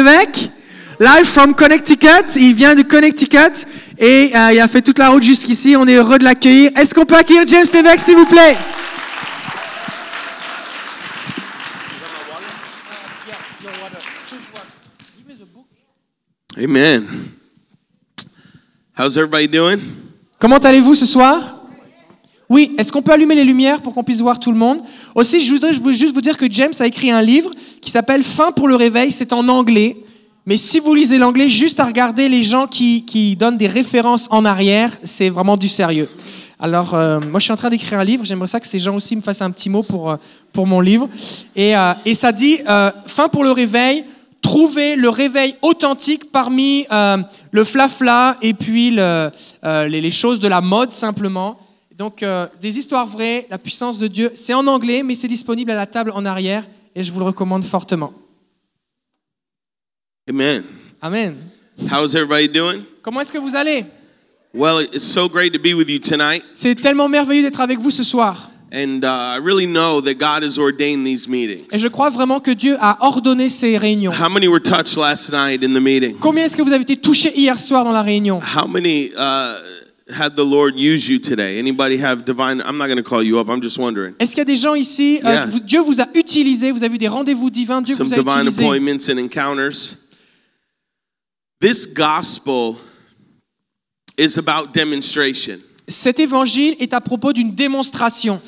Lévesque, live from Connecticut. Il vient de Connecticut et euh, il a fait toute la route jusqu'ici. On est heureux de l'accueillir. Est-ce qu'on peut accueillir James Lévesque, s'il vous plaît? Amen. How's everybody doing? Comment allez-vous ce soir? Oui, est-ce qu'on peut allumer les lumières pour qu'on puisse voir tout le monde? Aussi, je voudrais, juste vous dire que James a écrit un livre qui s'appelle Fin pour le réveil, c'est en anglais. Mais si vous lisez l'anglais, juste à regarder les gens qui, donnent des références en arrière, c'est vraiment du sérieux. Alors, euh, moi, je suis en train d'écrire un livre. J'aimerais ça que ces gens aussi me fassent un petit mot pour, euh, pour mon livre. Et, euh, ça dit Fin pour le réveil, trouver le réveil authentique parmi le flafla et puis le, les, les choses de la mode simplement. Donc, euh, des histoires vraies, la puissance de Dieu. C'est en anglais, mais c'est disponible à la table en arrière et je vous le recommande fortement. Amen. Amen. How's everybody doing? Comment est-ce que vous allez? Well, it's so great to be with you tonight. C'est tellement merveilleux d'être avec vous ce soir. And uh, I really know that God has ordained these meetings. Et je crois vraiment que Dieu a ordonné ces réunions. How many were touched last night in the meeting? Combien est-ce que vous avez été touchés hier soir dans la réunion? How many uh, had the Lord use you today? Anybody have divine? I'm not going to call you up. I'm just wondering. Est-ce qu'il y a des gens ici, euh, Yeah. vous- Dieu vous a utilisé, vous avez eu des rendez-vous divins, Dieu Some vous a divine utilisé. appointments and encounters. This gospel is about demonstration. Cet évangile est à propos d'une démonstration.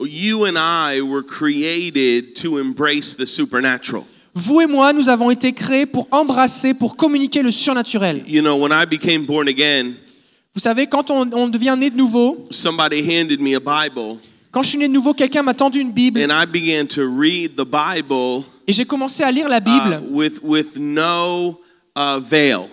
You and I were created to embrace the supernatural. Vous et moi, nous avons été créés pour embrasser, pour communiquer le surnaturel. You know, when I became born again, Vous savez, quand on, on devient né de nouveau, somebody handed me a Bible, quand je suis né de nouveau, quelqu'un m'a tendu une Bible and I began to read the Bible et j'ai commencé à lire la uh, Bible with with no uh, veil.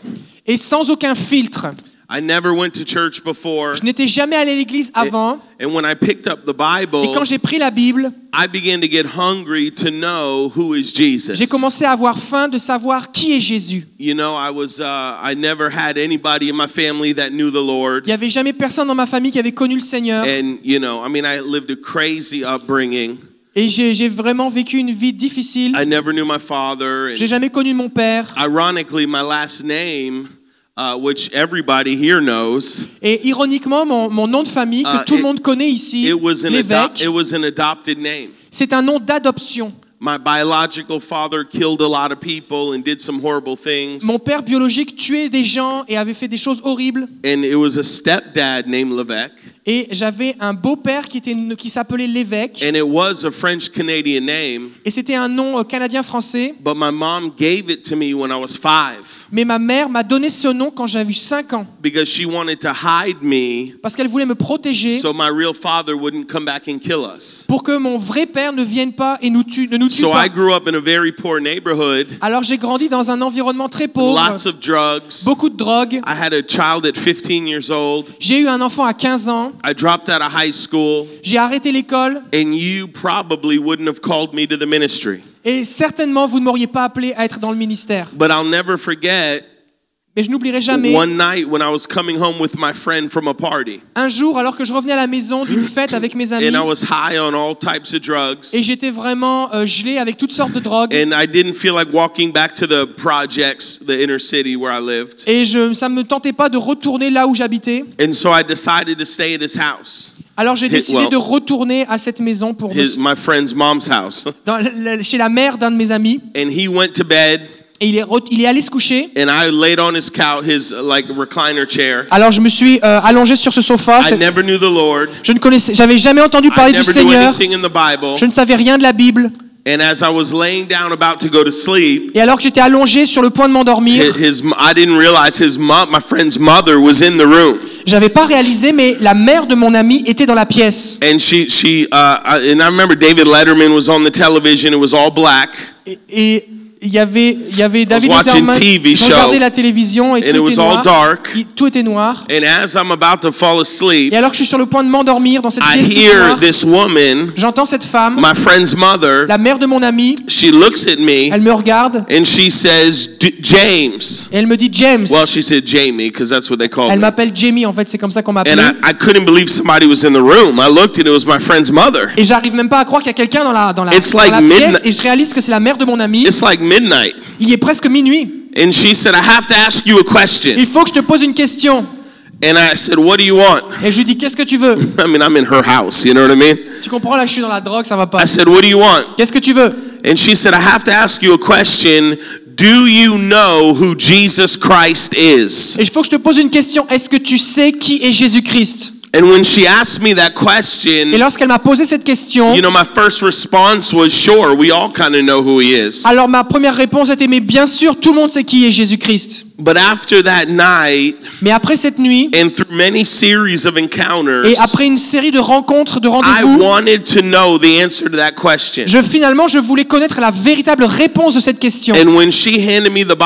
et sans aucun filtre. I never went to church before, Je n'étais jamais allé à l'église avant and when I picked up the et Bible, quand j'ai pris la Bible, I began to get hungry to know who is Jesus. j'ai commencé à avoir faim de savoir qui est Jésus. You know, I was uh, I never had anybody in my family that knew the Lord. Il n'y avait jamais personne dans ma famille qui avait connu le Seigneur And you know, I mean, I lived a crazy upbringing. et j'ai vraiment vécu une vie difficile. I never knew my father. J'ai jamais connu mon père. ironically, my last name, uh, which everybody here knows, Et ironiquement, mon, mon nom de famille, que Ah, tout le it- monde connaît ici, l'évêque, c'est un nom d'adoption. My biological father killed a lot of people and did some horrible things. Mon père biologique tuait des gens et avait fait des choses horribles. And it was a stepdad named Levesque. Et j'avais un beau-père qui, était, qui s'appelait l'évêque. And it was a French Canadian name, Et c'était un nom euh, canadien-français. but my mom gave it to me when I was five Mais ma mère m'a donné ce nom quand j'avais eu 5 ans. because she wanted to hide me Parce qu'elle voulait me protéger so my real father wouldn't come back and kill us. pour que mon vrai père ne vienne pas et nous tue, ne nous tue So pas. I grew up in a very poor neighborhood, Alors j'ai grandi dans un environnement très pauvre, lots of drugs. beaucoup de drogue. I had a child at 15 years old. J'ai eu un enfant à 15 ans. I dropped out of high school, J'ai arrêté l'école. and you probably wouldn't have called me to the ministry. Et certainement, vous ne m'auriez pas appelé à être dans le ministère. But I'll never forget Mais je n'oublierai jamais one night when I was coming home with my friend from a party, un jour, alors que je revenais à la maison d'une fête avec mes amis, and I was high on all types of drugs. et j'étais vraiment euh, gelé avec toutes sortes de drogues. And I didn't feel like walking back to the projects, the inner city where I lived. Et je, ça ne me tentait pas de retourner là où j'habitais. And so I decided to stay at his house, Alors j'ai décidé well, de retourner à cette maison pour me- his, my friend's mom's house. dans- chez la mère d'un de mes amis. And he went to bed, Et il est, re- il est allé se coucher. and I laid on his couch, his uh, like recliner chair. Alors je me suis euh, allongé sur ce sofa. I never knew the Lord. Je ne connaissais, j'avais jamais entendu I parler du knew Seigneur. anything in the Bible. Je ne savais rien de la Bible. And as I was laying down about to go to sleep, Et alors que j'étais allongé sur le point de m'endormir, I didn't realize his mom, my friend's mother, was in the room, j'avais pas réalisé, mais la mère de mon ami était dans la pièce. and she she uh, and I remember David Letterman was on the television. It was all black, Et- Et il y avait, il y avait David Letterman show, regardais la télévision et and it tout was était noir. dark. Il- Tout était noir. And as I'm about to fall asleep, Et alors que je suis sur le point de m'endormir dans cette I pièce noire, this woman, j'entends cette femme, my friend's mother. la mère de mon ami, She looks at me elle me regarde and she says, "D- "James." et elle me dit James. Well, she said Jamie because that's what they call Elle me. m'appelle Jamie, en fait, c'est comme ça qu'on And m'appelait. I, I couldn't believe somebody was in the room. I looked and it was my friend's mother. Et j'arrive même pas à croire qu'il y a quelqu'un dans la, dans la, It's dans like la midnight- pièce et je réalise que c'est la mère de mon ami. It's like midnight. Il est presque minuit. And she said, I have to ask you a question. Il faut que je te pose une question. And I said, What do you want? Et je lui dis, qu'est-ce que tu veux? I mean, I'm in her house, you know what I mean? Tu comprends, là, je suis dans la drogue, ça va pas. I said, What do you want? Qu'est-ce que tu veux? And she said, I have to ask you a question. Do you know who Jesus Christ is? Et il faut que je te pose une question. Est-ce que tu sais qui est Jésus-Christ? And when she asked me that Et question, lorsqu'elle m'a posé cette question, you know, my first response was, Sure, we all kind of know who he is. alors ma première réponse était, mais bien sûr, tout le monde sait qui est Jésus-Christ. But after that night, Mais après cette nuit, and through many series of encounters, et après une série de rencontres, de I rendez-vous, wanted to know the answer to that question. je finalement, je voulais connaître la véritable réponse de cette question. And when she handed me the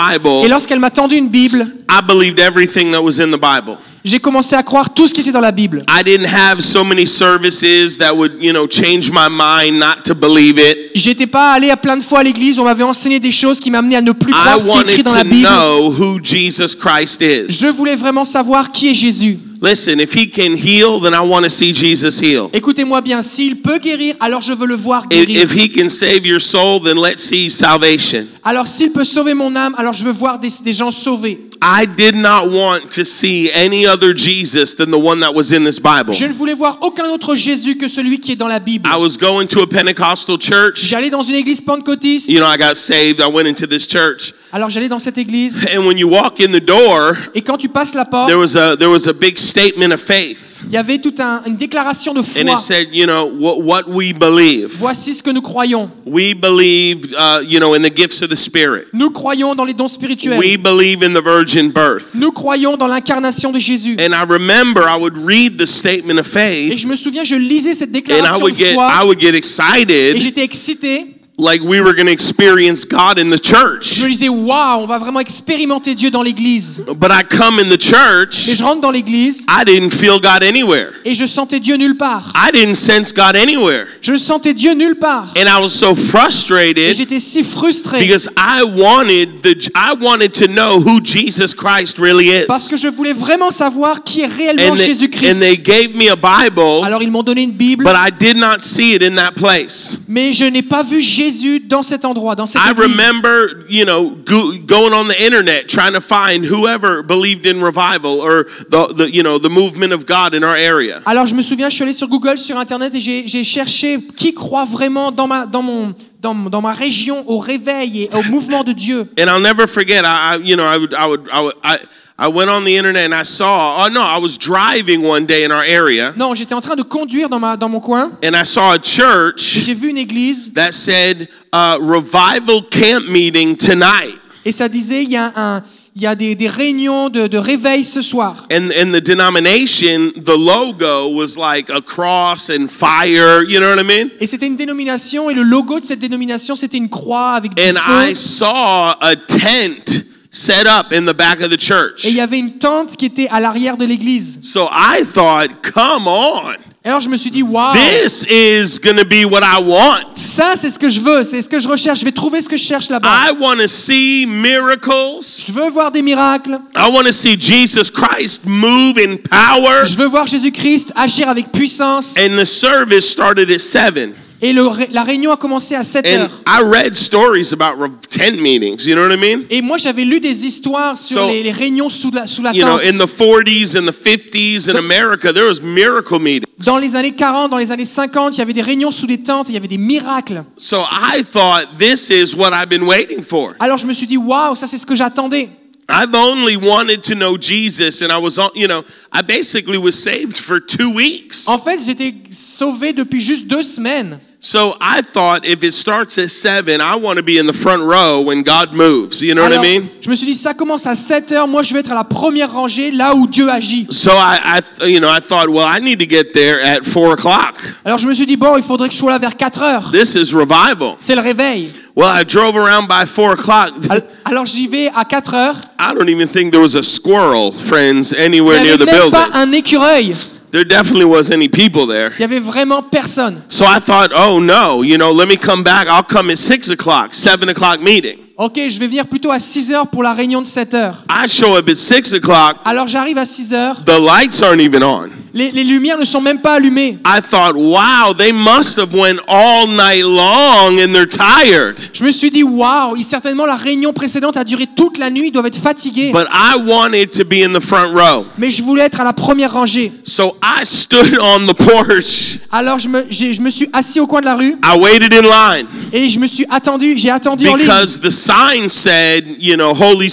Et lorsqu'elle m'a tendu une Bible, I believed everything that was in the Bible. J'ai commencé à croire tout ce qui était dans la Bible. I didn't have so many services that would, you know, change my mind not to believe it. J'étais pas allé à plein de fois à l'église, on m'avait enseigné des choses qui m'amenaient à ne plus I croire ce qui est écrit dans la to Bible. know who Jesus Christ is. Je voulais vraiment savoir qui est Jésus. Listen, if he can heal, then I want to see Jesus heal. Écoutez-moi bien, s'il peut guérir, alors je veux le voir If, guérir. if he can save your soul, then let's see salvation. Alors s'il peut sauver mon âme, alors je veux voir des, des gens sauvés. I did not want to see any other Jesus than the one that was in this Bible. Je ne voulais voir aucun autre Jésus que celui qui est dans la Bible. I was going to a Pentecostal church. J'allais dans une église pentecôtiste, You know, I got saved. I went into this church. alors j'allais dans cette église, And when you walk in the door, et quand tu passes la porte, there was a there was a big statement of faith. Il y avait toute un- une déclaration de And foi. it said, you know, what, what we believe. Voici ce que nous croyons. We believe, uh, you know, in the gifts of the Spirit. Nous croyons dans les dons spirituels. We believe in the virgin birth. Nous croyons dans l'incarnation de Jésus. And I remember I would read the statement of Et faith je me souviens, je lisais cette and I déclaration would de get I foi would get et excited j'étais excité. Like we were going to experience God in the Je church. me disais, waouh, on va vraiment expérimenter Dieu dans l'église. But I come in the Mais church, je rentre dans l'église I didn't feel God anywhere. et je sentais Dieu nulle part. I didn't sense God anywhere. Je sentais Dieu nulle part. And I was so Et frustrated j'étais si frustré because I wanted the I wanted to know who Jesus Christ really parce is. que je voulais vraiment savoir qui est réellement And they, and Jésus-Christ. they gave me a Bible, Alors ils m'ont donné une Bible, but I did not see it in that place. mais je n'ai pas vu Jésus dans cet endroit, dans cette I église. remember, you know, go, going on the internet trying to find whoever believed in revival or the, the you know the movement of God in our area. Alors je me souviens, je suis allé sur Google, sur Internet et j'ai cherché qui croit vraiment dans ma, dans mon, dans, dans ma région au réveil et au mouvement de Dieu. And I'll never forget. I, I you know I would I would I would I. I went on the internet and I saw. Oh no, I was driving one day in our area Non, j'étais en train de conduire dans, ma, dans mon coin and I saw a et church j'ai vu une église that said uh, revival camp meeting tonight. et ça disait il y a, un, il y a des, des réunions de, de réveil ce soir. And and the denomination, the logo was like a cross and fire. You know what I mean? Et c'était une dénomination et le logo de cette dénomination c'était une croix avec du And feu. I saw a tent set up in the back of the church. Et il y avait une tente qui était à l'arrière de l'église. So I thought, come on. Alors je me suis dit, waouh, This is to be what I want. ça c'est ce que je veux, c'est ce que je recherche. Je vais trouver ce que je cherche là-bas. I want to see miracles. Je veux voir des miracles. I want to see Jesus Christ move in power. Je veux voir Jésus-Christ agir avec puissance. And the service started at 7. Et le la réunion a commencé à 7 And heures. I read stories about re- tent meetings, you know what I mean? Et moi, j'avais lu des histoires sur So, les, les réunions sous la, sous la You know, tente. in the 40s and the 50s in America, there was miracle meetings. Dans les années 40, dans les années 50, il y avait des réunions sous des tentes, il y avait des miracles. So I thought this is what I've been waiting for. Alors je me suis dit, waouh, ça c'est ce que j'attendais. I've only wanted to know Jesus, and I was, on- you know, I basically was saved for two weeks. En fait, j'étais sauvé depuis juste deux semaines. So I thought if it starts at seven, I want to be in the front row when God moves. You know what I Alors, mean? je me suis dit, ça commence à 7 heures, moi je vais être à la première rangée, là où Dieu agit. So I, I, you know, I thought, well, I need to get there at four o'clock. Alors je me suis dit, bon, il faudrait que je sois là vers 4 heures. This is revival. C'est le réveil. Well, I drove around by four o'clock. Al- Alors j'y vais à 4 heures. I don't even think there was a squirrel, friends, Il anywhere n'y near avait the même pas building. un écureuil. There definitely was any people there. Il y avait vraiment personne. So I thought, oh no, you know, let me come back. I'll come at six o'clock, seven o'clock meeting. Ok, je vais venir plutôt à 6 heures pour la réunion de 7 heures. I show up at six o'clock. Alors j'arrive à 6 heures The lights aren't even on. Les, les lumières ne sont même pas allumées. I thought, wow, they must have went all night long and they're tired. Je me suis dit, waouh, il- certainement la réunion précédente a duré toute la nuit, ils doivent être fatigués. But I wanted to be in the front row. Mais je voulais être à la première rangée. So I stood on the porch. Alors je me, j'ai- je me suis assis au coin de la rue I waited in line et je me suis attendu, j'ai attendu en ligne. because the sign said, you know, holy,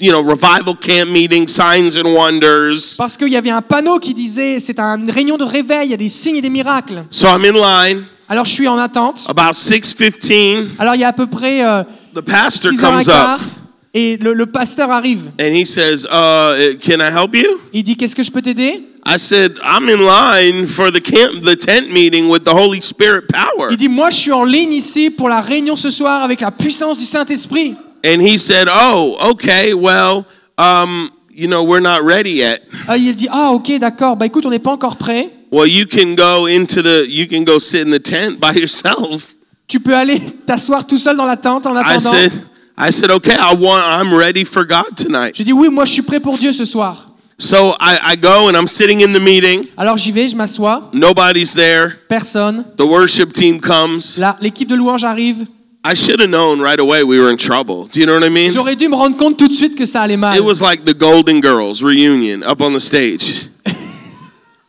you know, revival camp meeting, signs and wonders. Parce qu'il y avait un panneau qui disait c'est une réunion de réveil, il y a des signes et des miracles. So I'm in line. Alors je suis en attente. About 6:15, Alors il y a à peu près euh, the pastor 6 h comes up et le, le pasteur arrive. and he says, uh, "Can I help you?" Il dit qu'est-ce que je peux t'aider? I said, "I'm in line for the camp, the tent meeting with the Holy Spirit power." Il dit moi je suis en ligne ici pour la réunion ce soir avec la puissance du Saint-Esprit. And he said, "Oh, okay. Well, um, you know, we're not ready yet. Ah, il dit ah ok d'accord bah écoute on n'est pas encore prêt. Well, you can go into the, you can go sit in the tent by yourself." Tu peux aller t'asseoir tout seul dans la tente en I attendant. said, "I said, okay. I want. I'm ready for God tonight." Je dis oui moi je suis prêt pour Dieu ce soir. So I, I go and I'm sitting in the meeting. Alors j'y vais, je m'assois, Nobody's there. personne. The worship team comes. Là l'équipe de louange arrive. I should have known right away we were in trouble. Do you know what I mean? J'aurais dû me rendre compte tout de suite que ça allait mal. It was like the Golden Girls reunion up on the stage.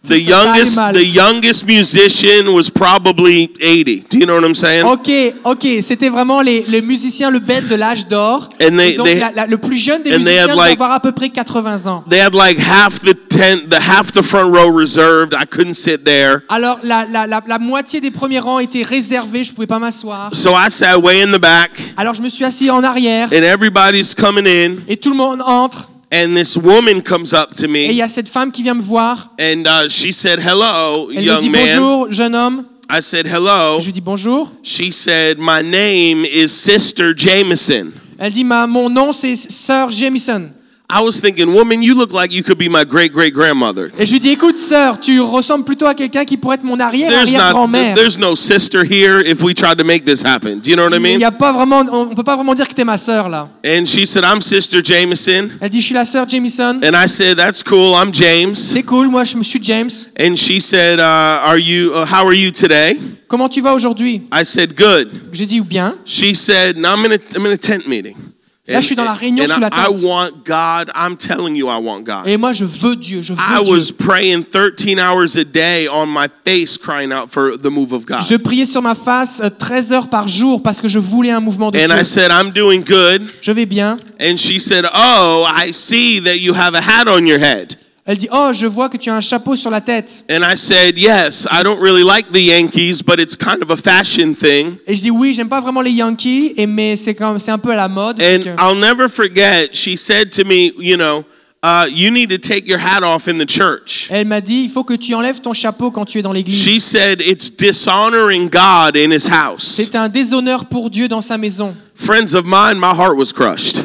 The youngest, the youngest musician was probably 80. Do you know what I'm saying? Ok, ok, c'était vraiment les, les musiciens, le band de l'âge d'or. And they- Et donc, they- la- la- le plus jeune des musiciens doit like- avoir à peu près 80 ans. They had like half the tent, the half the front row reserved. I couldn't sit there. Alors, la, la, la, la moitié des premiers rangs étaient réservés, je pouvais pas m'asseoir. So I sat way in the back, Alors, je me suis assis en arrière and everybody's coming in, et tout le monde entre. And this woman comes up to Et il y me, a cette femme qui vient me voir. and uh, she said, "Hello, Elle me young dit man." bonjour, jeune homme. I said, "Hello." Je lui dis bonjour. She said, "My name is Sister Jameson." Elle dit ma, mon nom c'est Sœur Jamison. I was thinking, woman, you look like you could be my great great grandmother. Et je lui dis écoute, sœur, tu ressembles plutôt à quelqu'un qui pourrait être mon There's not, arrière-arrière-grand-mère. there's no sister here if we tried to make this happen. Do you know what I Il mean? y a pas vraiment, on peut pas vraiment dire que t'es ma sœur là. And she said, I'm Sister Jameson. Elle dit je suis la sœur Jamison. And I said, that's cool. I'm James. C'est cool, moi je me suis James. And she said, uh, are you? Uh, how are you today? Comment tu vas aujourd'hui? I said, good. J'ai dit bien. She said, no, I'm in a, I'm in a tent meeting. Là, je suis dans la réunion and sous la I, I want God. I'm telling you, I want God. Et moi je veux Dieu, je I veux Dieu. was praying 13 hours a day on my face, crying out for the move of God. Je priais sur ma face euh, 13 heures par jour parce que je voulais un mouvement de And I Dieu. said, I'm doing good. Je vais bien. And she said, Oh, I see that you have a hat on your head. Elle dit oh je vois que tu as un chapeau sur la tête. And I said, Yes, I don't really like the Yankees, but it's kind of a fashion thing. Et je dis oui j'aime pas vraiment les Yankees et mais c'est quand c'est un peu à la mode. And euh, I'll never forget, she said to me, You know, uh, you need to take your hat off in the church. Elle m'a dit il faut que tu enlèves ton chapeau quand tu es dans l'église. She said, It's dishonoring God in his house. C'est un déshonneur pour Dieu dans sa maison. Friends of mine, my heart was crushed.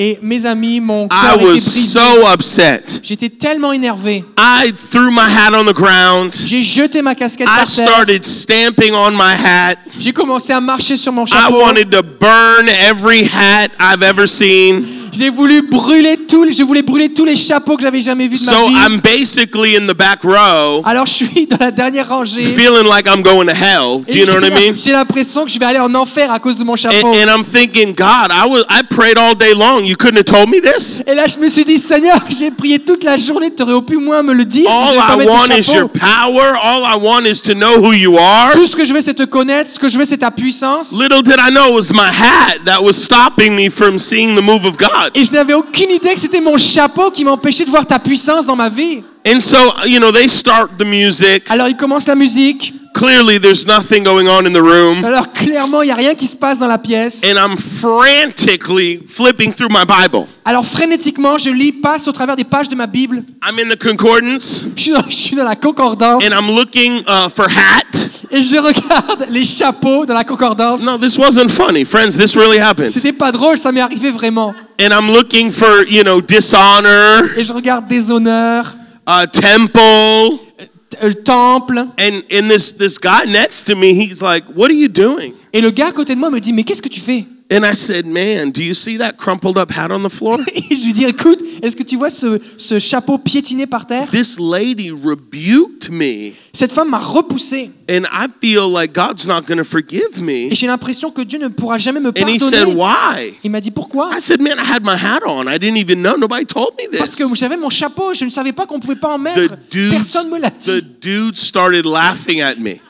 Et mes amis, mon I cœur était was brisé. so upset. J'étais tellement énervé. I threw my hat on the ground. J'ai jeté ma casquette I par terre. started stamping on my hat. J'ai commencé à marcher sur mon I chapeau. wanted to burn every hat I've ever seen. J'ai voulu brûler tous, les- je voulais brûler tous les chapeaux que j'avais jamais vus de So ma vie. I'm basically in the back row, Alors je suis dans la dernière rangée. feeling like I'm going to hell. Do you know what I j'ai- mean? J'ai l'impression que je vais aller en enfer à cause de mon chapeau. And, and I'm thinking, God, I was I prayed all day long. You couldn't have told me this? Et là, je me suis dit, Seigneur, j'ai prié toute la journée, tu aurais pu moins me le dire. All I want is your power. All I want is to know who you are. Tout ce que je veux, c'est te connaître. Ce que je veux, c'est ta puissance. Little did I know it was my hat that was stopping me from seeing the move of God. Et je n'avais aucune idée que c'était mon chapeau qui m'empêchait de voir ta puissance dans ma vie. And so, you know, they start the music. Alors, il commence la musique. Clearly, there's nothing going on in the room. Alors, clairement, il n'y a rien qui se passe dans la pièce. And I'm frantically flipping through my Bible. Alors, frénétiquement, je lis, passe au travers des pages de ma Bible. I'm in the concordance Je suis dans, je suis dans la concordance. and I'm looking uh, for hat. Et je regarde les chapeaux dans la concordance. No, this wasn't funny, friends. This really happened. C'était pas drôle, ça m'est arrivé vraiment. And I'm looking for, you know, dishonor, Et je regarde déshonneur, uh, temple. euh, le temple. And, and this, this guy next to me, he's like, What are you doing? Et le gars à côté de moi me dit, mais qu'est-ce que tu fais? And I said, Man, do you see that crumpled up hat on the floor? Et je lui dis, écoute, est-ce que tu vois ce, ce chapeau piétiné par terre? This lady rebuked me. Cette femme m'a repoussé. And I feel like God's not going to forgive Et me. j'ai l'impression que Dieu ne pourra jamais me And he said, pardonner. Why? Il m'a dit, pourquoi? I said, Man, I had my hat on. I didn't even know. Nobody told me Parce que this. j'avais mon chapeau, je ne savais pas qu'on pouvait pas en The mettre. dude, Personne me l'a the dit. dude started laughing at me.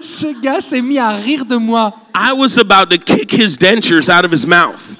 Ce gars s'est mis à rire de moi. I was about to kick his dentures out of his mouth.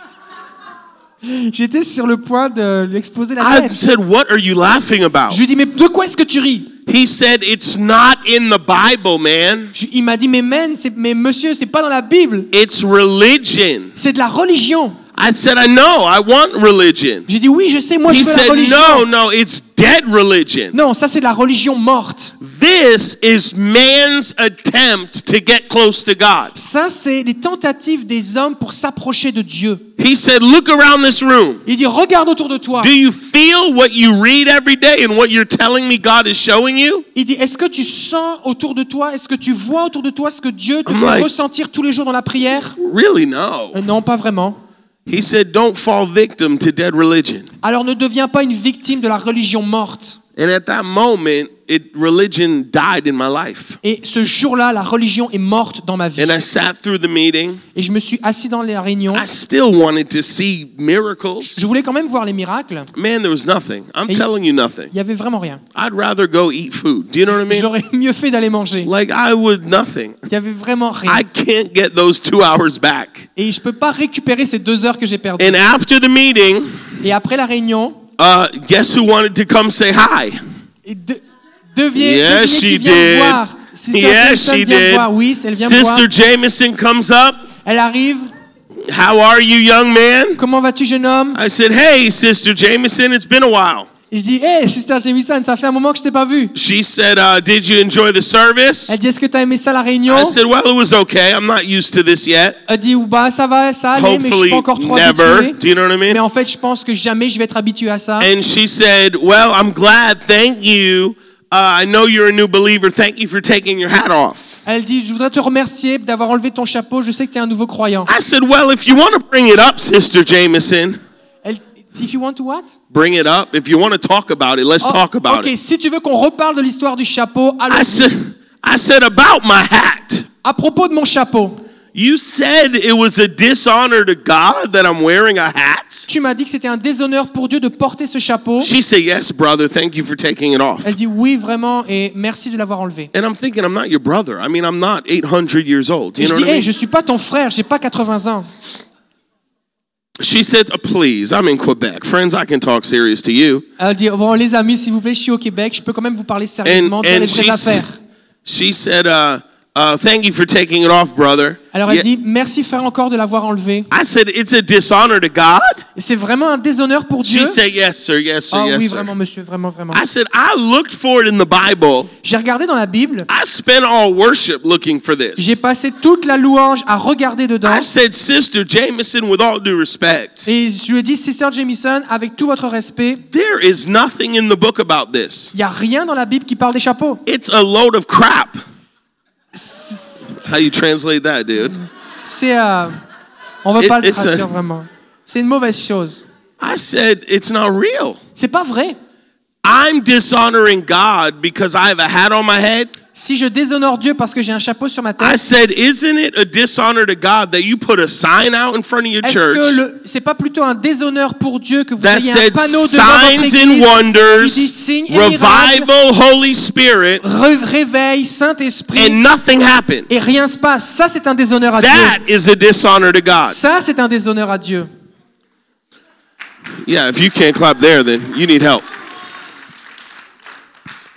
J'étais sur le point de lui exploser la I tête. said, What are you laughing about? Je lui dis, mais de quoi est-ce que tu ris? He said, It's not in the Bible, man. Je- Il m'a dit, mais man, c'est- mais monsieur, c'est pas dans la Bible. It's religion. C'est de la religion. I said, I know, I want religion. J'ai dit, oui, je sais, moi, He je veux la said, religion. No, no, it's dead religion. Non, ça, c'est de la religion morte. This is man's attempt to get close to God. Ça, c'est les tentatives des hommes pour s'approcher de Dieu. He said, Look around this room. Il dit, regarde autour de toi. Do you feel what you read every day and what you're telling me God is showing you? Il dit, est-ce que tu sens autour de toi, est-ce que tu vois autour de toi ce que Dieu te I'm fait like- ressentir tous les jours dans la prière? Really, no. Euh, Non, pas vraiment. He said, Don't fall victim to dead religion. Alors ne deviens pas une victime de la religion morte. And at that moment, it religion died in my life. Et ce jour-là, la religion est morte dans ma vie. And I sat through the meeting. Et je me suis assis dans les réunions. I still wanted to see miracles. Je voulais quand même voir les miracles. Man, there was nothing. I'm Et- telling you nothing. Il y avait vraiment rien. I'd rather go eat food. Do you know what I mean? J'aurais mieux fait d'aller manger. Like I would nothing. Il y avait vraiment rien. I can't get those two hours back. Et je peux pas récupérer ces deux heures que j'ai perdues. And after the meeting, Et après la réunion, uh, guess who wanted to come say hi? et de, deviens, Yes, she did. voir. Sister Yes, Jameson she did. Oui. Sister Jameson comes up. Elle arrive. How are you, young man? Comment vas-tu, jeune homme? I said, Hey, Sister Jameson, it's been a while. Et je dis, hey, Sister Jameson, ça fait un moment que je t'ai pas vu. She said, uh, Did you enjoy the service? Elle dit, est-ce que tu as aimé ça la réunion? I said, Well, it was okay. I'm not used to this yet. Elle dit, bah ça va, ça allait, mais je suis pas encore trop never. habitué. Do you know what I mean? Mais en fait, je pense que jamais je vais être habitué à ça. And she said, Well, I'm glad. Thank you. Uh, I know you're a new believer. Thank you for taking your hat off. Elle dit, je voudrais te remercier d'avoir enlevé ton chapeau. Je sais que tu es un nouveau croyant. I said, Well, if you want to bring it up, Sister Jameson, Elle, if you want to what? bring it up. If you want to talk about it, let's Oh, talk about ok, it. si tu veux qu'on reparle de l'histoire du chapeau, I allons said, I said, About my hat. À propos de mon chapeau, You said it was a dishonor to God that I'm wearing a hat? tu m'as dit que c'était un déshonneur pour Dieu de porter ce chapeau. She said, Yes, brother. Thank you for taking it off. Elle dit oui, vraiment, et merci de l'avoir enlevé. And I'm thinking, I'm not your brother. I mean, I'm not 800 years old. Do Et you je know dis, what I hey, mean? je suis pas ton frère, j'ai pas 80 ans. She said, "Uh, Please, I'm in Quebec. Friends, I can talk serious to you. Elle dit, bon, les amis, s'il vous plaît, je suis au Québec, je peux quand même vous parler And, sérieusement, les and vraies she, s- affaires. she said, uh, uh, Thank you for taking it off, brother. Alors elle Yeah. dit, merci frère encore de l'avoir enlevé. I said, It's a dishonor to God? C'est vraiment un déshonneur pour Dieu? She said, Yes, sir, yes, sir, Ah yes, oui, sir. vraiment, monsieur, vraiment, vraiment. I said, I looked for it in the Bible. J'ai regardé dans la Bible, I spent all worship looking for j'ai this. passé toute la louange à regarder dedans. I said, Sister Jameson, with all due respect, Et je lui ai dit, Sister Jameson, avec tout votre respect, there is nothing in the book about this. il n'y a rien dans la Bible qui parle des chapeaux. It's a load of crap. How you translate that, dude? C'est. euh, on va It- pas le it's a- traduire vraiment. C'est une mauvaise chose. I said, It's not real. C'est pas vrai. I'm dishonoring God because I have a hat on my head. Si je déshonore Dieu parce que j'ai un chapeau sur ma tête. I said, Isn't it a dishonor to God that you put a sign out in front of your est-ce church que le- c'est pas plutôt un déshonneur pour Dieu que vous that ayez un said panneau devant votre signs and église qui dit wonders, signes et miracles, revival, Holy Spirit, re- réveil, Saint-Esprit, and nothing happened? et rien se passe Ça, c'est un déshonneur à Dieu. That is a dishonor to God. Ça, c'est un déshonneur à Dieu. Yeah, if you can't clap there, then you need help.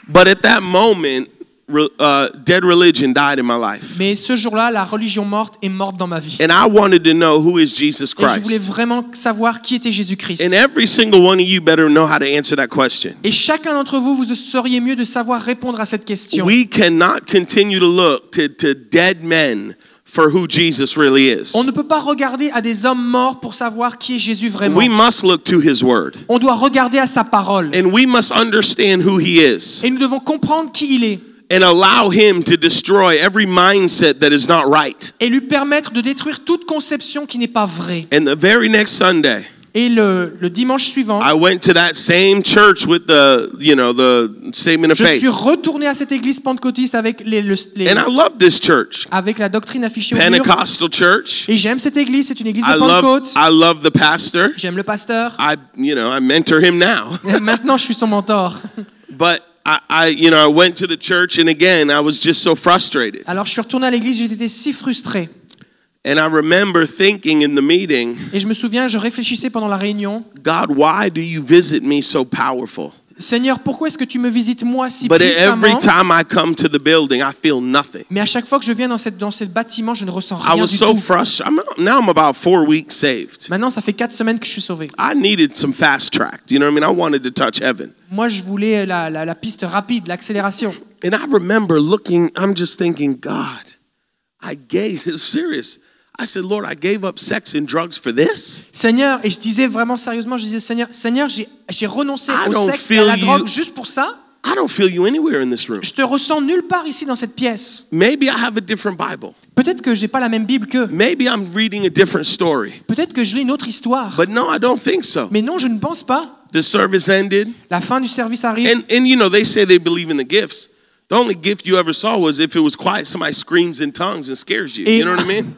But at that moment, uh, dead religion died in my life. Mais ce jour-là, la religion morte est morte dans ma vie. And I wanted to know who is Jesus Et je voulais Christ. vraiment savoir qui était Jésus-Christ. And every single one of you better know how to answer that question. Et chacun d'entre vous, vous seriez mieux de savoir répondre à cette question. We cannot continue to look to, to dead men for who Jesus really is. On ne peut pas regarder à des hommes morts pour savoir qui est Jésus vraiment. We must look to his word. On doit regarder à sa parole. And we must understand who he is. Et nous devons comprendre qui il est. and allow Him to destroy every mindset that is not right. et lui permettre de détruire toute conception qui n'est pas vraie. And the very next Sunday, Et le, le dimanche suivant, I went to that same church with the, you know, the statement of je suis retourné à cette église pentecôtiste avec, les, le- les- And I love this church. avec la doctrine affichée au mur. Pentecostal church. Et j'aime cette église, c'est une église I de love Pentecôte. I love the pastor. J'aime le pasteur. I you know, I mentor him now. Maintenant, je suis son mentor. But I, I you know, I went to the church and again I was just so frustrated. Alors, je suis retourné à l'église, j'étais si frustré. And I remember thinking in the meeting, Et je me souviens, je réfléchissais pendant la réunion. God, why do you visit me so powerful? Seigneur, pourquoi est-ce que tu me visites moi si But every puissamment? time I come to the building, I feel nothing. Mais à chaque fois que je viens dans, cette, dans ce bâtiment, je ne ressens I rien was du so tout. frustrated. I'm, now I'm about four weeks saved. Maintenant, ça fait quatre semaines que je suis sauvé. I needed some fast track. You know what I mean? I wanted to touch heaven. Moi, je voulais la, la- la piste rapide, l'accélération. And I remember looking, I'm just thinking, God, I gave, it's serious. I said, Lord, I gave up sex and drugs for this? Seigneur, et je disais vraiment sérieusement, je disais, Seigneur, Seigneur, j'ai renoncé I au sexe et à la drogue you- juste pour ça. I don't feel you anywhere in this room. Je te ressens nulle part ici dans cette pièce. Maybe I have a different Bible. Peut-être que j'ai pas la même Bible qu'eux. Maybe I'm reading a different story. Peut-être que je lis une autre histoire. But no, I don't think so. Mais non, je ne pense pas. The service ended. La fin du service arrive. And, and you know, they say they believe in the gifts. The only gift you ever saw was if it was quiet, somebody screams in tongues and scares you. Et- You know what I mean?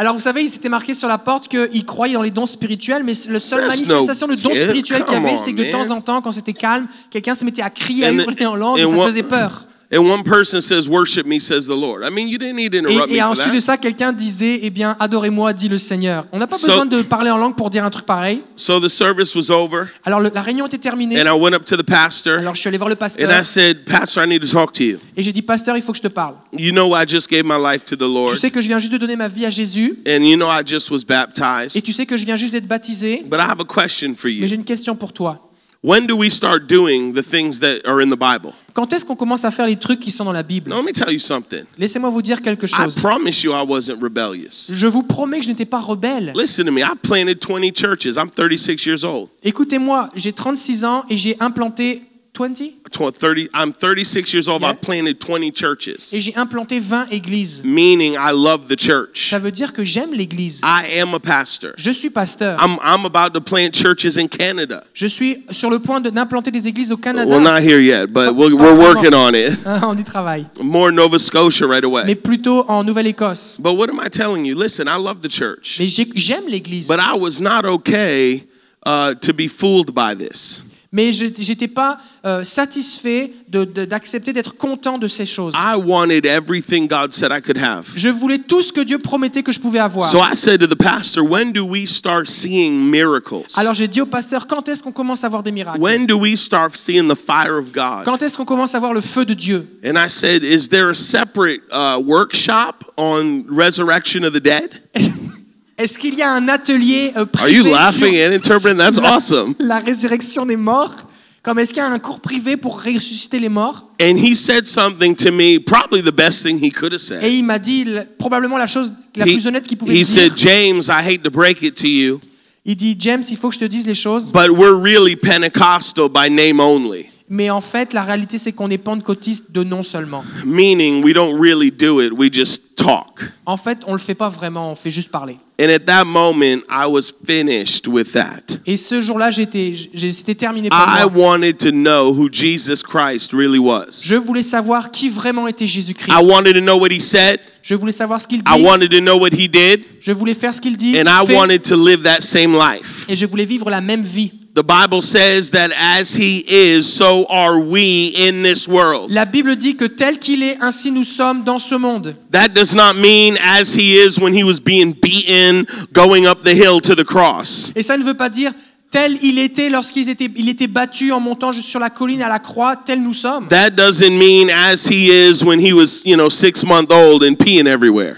Alors vous savez, il s'était marqué sur la porte qu'il croyait dans les dons spirituels, mais la seule That's manifestation no de dons gift. spirituels qu'il y avait, c'était que de temps en temps, quand c'était calme, quelqu'un se mettait à crier, à hurler en langue, et ça faisait peur. And one person says, Worship me, says the Lord. I mean, you didn't need to Et, interrupt et me for ensuite de that. ça, quelqu'un disait, eh bien, adorez-moi, dit le Seigneur. On n'a pas So- besoin de parler en langue pour dire un truc pareil. So the service was over, Alors le- la réunion était terminée. and I went up to the pastor, Alors je suis allé voir le and pasteur I said, Pastor, I need to talk to you. et j'ai dit, pasteur, il faut que je te parle. You know, I just gave my life to the Tu Lord, sais que je viens juste de donner ma vie à Jésus and you know, I just was et baptized. tu sais que je viens juste d'être baptisé. But I have a question for Mais you. j'ai une question pour toi. When do we start doing the things that are in the Bible? Quand est-ce qu'on commence à faire les trucs qui sont dans la Bible? Now, let me tell you something. Laissez-moi vous dire quelque I chose. promise you I wasn't rebellious. Je vous promets que je n'étais pas rebelle. Listen to me. I've planted 20 churches. I'm 36 years old. Écoutez-moi, j'ai 36 ans et j'ai implanté 20 Tw- 30, I'm 36 years old. Yeah. I've planted 20 churches, et j'ai implanté 20 églises. meaning I love the church. Ça veut dire que j'aime l'église. I am a pastor. Je suis pasteur. I'm, I'm about to plant churches in Canada. Je suis sur le point de- d'implanter des églises au Canada. Well, not here yet, but we're, we're working on it. On y travaille. More Nova Scotia right Mais away. plutôt en Nouvelle-Écosse. But what am I telling you? Listen, I love the church, Mais j'ai- j'aime l'église. but I was not okay uh, to be fooled by this. Mais je n'étais pas euh, satisfait d'accepter d'être content de ces choses. I wanted everything God said I could have. Je voulais tout ce que Dieu promettait que je pouvais avoir. So I said to the pastor, when do we start seeing miracles? Alors j'ai dit au pasteur, quand est-ce qu'on commence à voir des miracles? When do we start seeing the fire of God? Quand est-ce qu'on commence à voir le feu de Dieu? And I said, is there a separate uh, workshop on resurrection of the dead? Est-ce qu'il y a un atelier euh, Are you privé laughing sur and interpreting? That's la, awesome. la résurrection des morts? Comme est-ce qu'il y a un cours privé pour ressusciter les morts? And he said something to me, probably the best thing he could have Et said. il m'a dit le- probablement la chose la He, plus honnête qu'il pouvait he me said, dire. James, I hate to break it to you, Il dit James, il faut que je te dise les choses, but we're really Pentecostal by name only, mais en fait la réalité c'est qu'on est pentecôtiste de nom seulement. meaning we don't really do it, we just talk. En fait, on le fait pas vraiment, on fait juste parler. And at that moment, I was finished with that. Et ce jour-là, j'étais, c'était terminé pour I moi. wanted to know who Jesus Christ really was. Je voulais savoir qui vraiment était Jésus-Christ. I wanted to know what he said. Je voulais savoir ce qu'il I dit. wanted to know what he did. Je voulais faire ce qu'il dit. And I fait, wanted to live that same life. et je voulais vivre la même vie. The Bible says that as he is, so are we in this world. La Bible dit que tel qu'il est, ainsi nous sommes dans ce monde. That does not mean as he is when he was being beaten going up the hill to the cross. Et ça ne veut pas dire tel il était lorsqu'il était, il était battu en montant juste sur la colline à la croix, tel nous sommes. That doesn't mean as he is when he was, you know, six month old and peeing everywhere.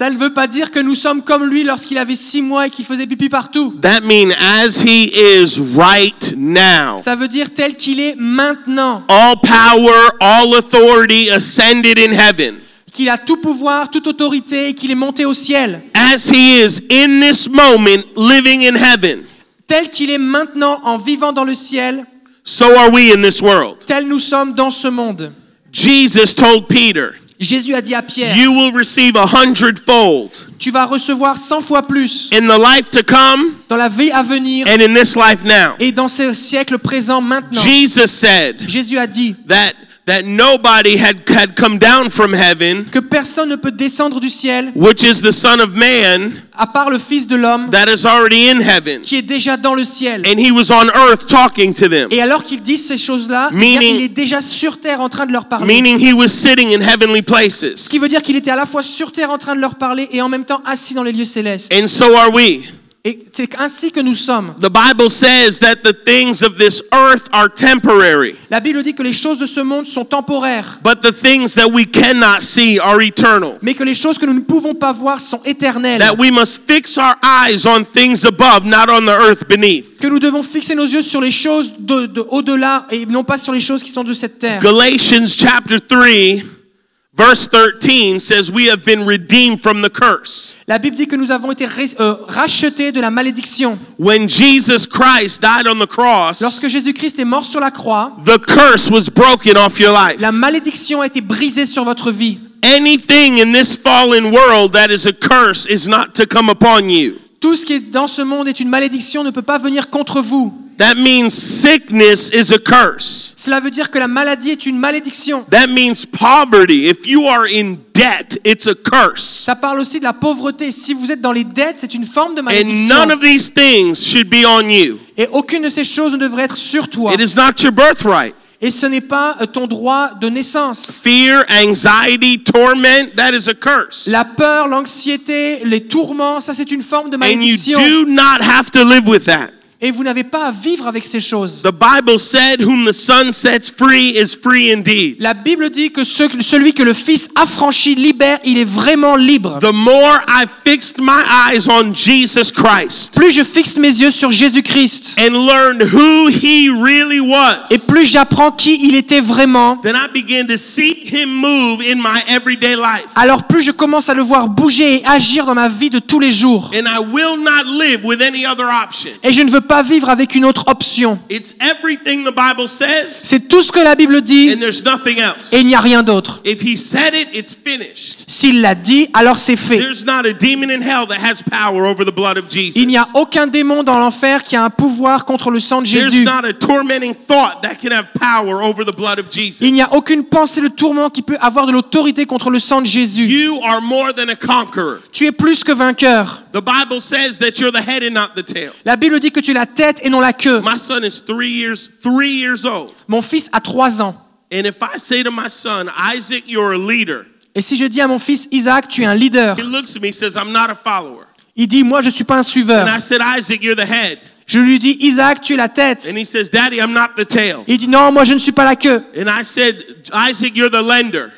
Ça ne veut pas dire que nous sommes comme lui lorsqu'il avait six mois et qu'il faisait pipi partout. That means as he is right now. Ça veut dire tel qu'il est maintenant. All power, all authority ascended in heaven. Qu'il a tout pouvoir, toute autorité et qu'il est monté au ciel. As he is in this moment living in heaven, Tel qu'il est maintenant en vivant dans le ciel, so are we in this world. tel nous sommes dans ce monde. Jesus told Peter, Jésus a dit à Pierre, You will receive a hundredfold tu vas recevoir 100 fois plus in the life to come dans la vie à venir and in this life now. et dans ce siècle présent maintenant. Jesus said Jésus a dit that that nobody had, had come down from heaven, que personne ne peut descendre du ciel which is the Son of Man à part le Fils de l'homme that is already in heaven. qui est déjà dans le ciel. And he was on earth talking to them, Et alors qu'il dit ces choses-là, Meaning- il est déjà sur terre en train de leur parler. meaning he was sitting in heavenly Ce places. qui veut dire qu'il était à la fois sur terre en train de leur parler et en même temps assis dans les lieux célestes. And so are we. Et c'est ainsi que nous sommes. The Bible says that the things of this earth are temporary, La Bible dit que les choses de ce monde sont temporaires, but the things that we cannot see are eternal. mais que les choses que nous ne pouvons pas voir sont éternelles. That we must fix our eyes on things above, not on the earth beneath. Que nous devons fixer nos yeux sur les choses de, de au-delà et non pas sur les choses qui sont de cette terre. Galatians chapter 3, verse 13 says, We have been redeemed from the curse. La Bible dit que nous avons été euh, rachetés de la malédiction. When Jesus Christ died on the cross, Lorsque Jésus-Christ est mort sur la croix, the curse was broken off your life. la malédiction a été brisée sur votre vie. Anything in this fallen world that is a curse is not to come upon you. Tout ce qui est dans ce monde est une malédiction, ne peut pas venir contre vous. That means sickness is a curse. Cela veut dire que la maladie est une malédiction. That means poverty. If you are in debt, it's a curse. Ça parle aussi de la pauvreté. Si vous êtes dans les dettes, c'est une forme de And malédiction. none of these things should be on you. Et aucune de ces choses ne devrait être sur toi. It is not your birthright. Et ce n'est pas euh, ton droit de naissance. Fear, anxiety, torment, that is a curse. La peur, l'anxiété, les tourments, ça c'est une forme de And you malédiction. do not have to live with that. Et vous n'avez pas à vivre avec ces choses. The Bible said, Whom the Son sets free is free indeed. La Bible dit que ce- celui que le Fils affranchit, libère, il est vraiment libre. The more I fixed my eyes on Jesus Christ Plus je fixe mes yeux sur Jésus-Christ and learned who He really et plus j'apprends qui il était vraiment, then I began to see Him move in my everyday life. alors plus je commence à le voir bouger et agir dans ma vie de tous les jours. And I will not live with any other option. Et je ne veux pas vivre avec une autre option. C'est tout ce que la Bible dit et il n'y a rien d'autre. S'il l'a dit, alors c'est fait. Il n'y a aucun démon dans l'enfer qui a un pouvoir contre le sang de Jésus. Il n'y a aucune pensée de tourment qui peut avoir de l'autorité contre le sang de Jésus. Tu es plus que vainqueur. La Bible dit que tu es la tête et non la queue. My son is three years three years old, Mon fils a trois ans. and if I say to my son, Isaac, you're a leader, Et si je dis à mon fils Isaac, tu es un leader, he looks at me and says, I'm not a follower. il dit, moi je ne suis pas un suiveur. And I said, Isaac, you're the head, Je lui dis, Isaac, tu es la tête. and he says, Daddy, I'm not the tail. Il dit, non, moi je ne suis pas la queue. And I said, Isaac, you're the lender.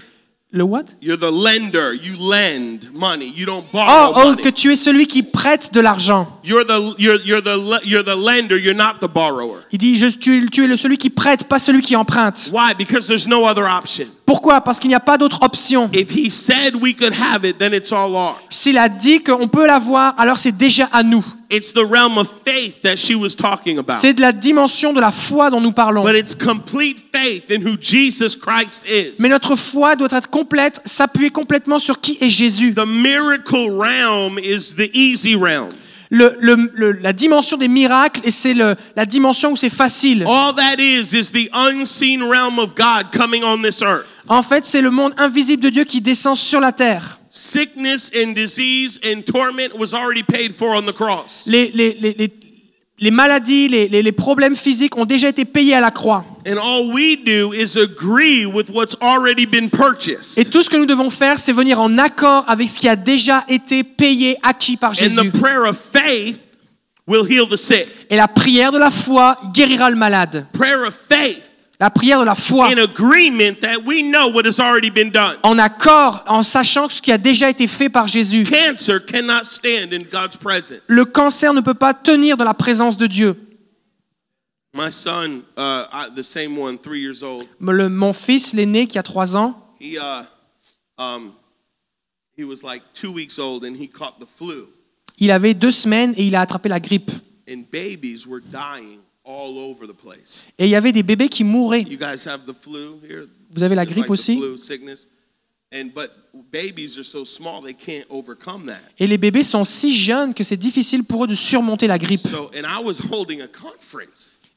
Le what? You're the lender. You lend money. You don't Oh, borrow oh, money. que tu es celui qui prête de l'argent. You're the you're you're the you're the lender. You're not the borrower. Il dit, je, tu, es- tu es le celui qui prête, pas celui qui emprunte. Why? Because there's no other option. Pourquoi? Parce qu'il n'y a pas d'autre option. If he said we could have it, then it's all ours. S'il a dit qu'on peut l'avoir, alors c'est déjà à nous. It's the realm of faith that she was talking about. C'est de la dimension de la foi dont nous parlons. But it's complete faith in who Jesus Christ is. Mais notre foi doit être complète, s'appuyer complètement sur qui est Jésus. The miracle realm is the easy realm. Le- le- le- la dimension des miracles, et c'est la dimension où c'est facile. All that is is the unseen realm of God coming on this earth. En fait, c'est le monde invisible de Dieu qui descend sur la terre. Sickness and disease and torment was already paid for on the cross. Les, les- les- les- les maladies, les, les- les problèmes physiques ont déjà été payés à la croix. Et tout ce que nous devons faire, c'est venir en accord avec ce qui a déjà été payé, acquis par And Jésus. the prayer of faith will heal the sick. Et la prière de la foi guérira le malade. Prayer of faith La prière de la foi in agreement that we know what has already been done. en accord, en sachant ce qui a déjà été fait par Jésus. Cancer cannot stand in God's presence. Le cancer ne peut pas tenir dans la présence de Dieu. My son, uh, the same one, three years old, Le- mon fils, l'aîné, qui a trois ans, he, uh, um, he was like two weeks old and he caught the flu. il avait deux semaines et il a attrapé la grippe. And babies were dying all over the place. Et il y avait des bébés qui mouraient. You guys have the flu here? Vous avez la grippe aussi? flu, sickness? And but babies are so small they can't overcome that. Et les bébés sont si jeunes que c'est difficile pour eux de surmonter la grippe.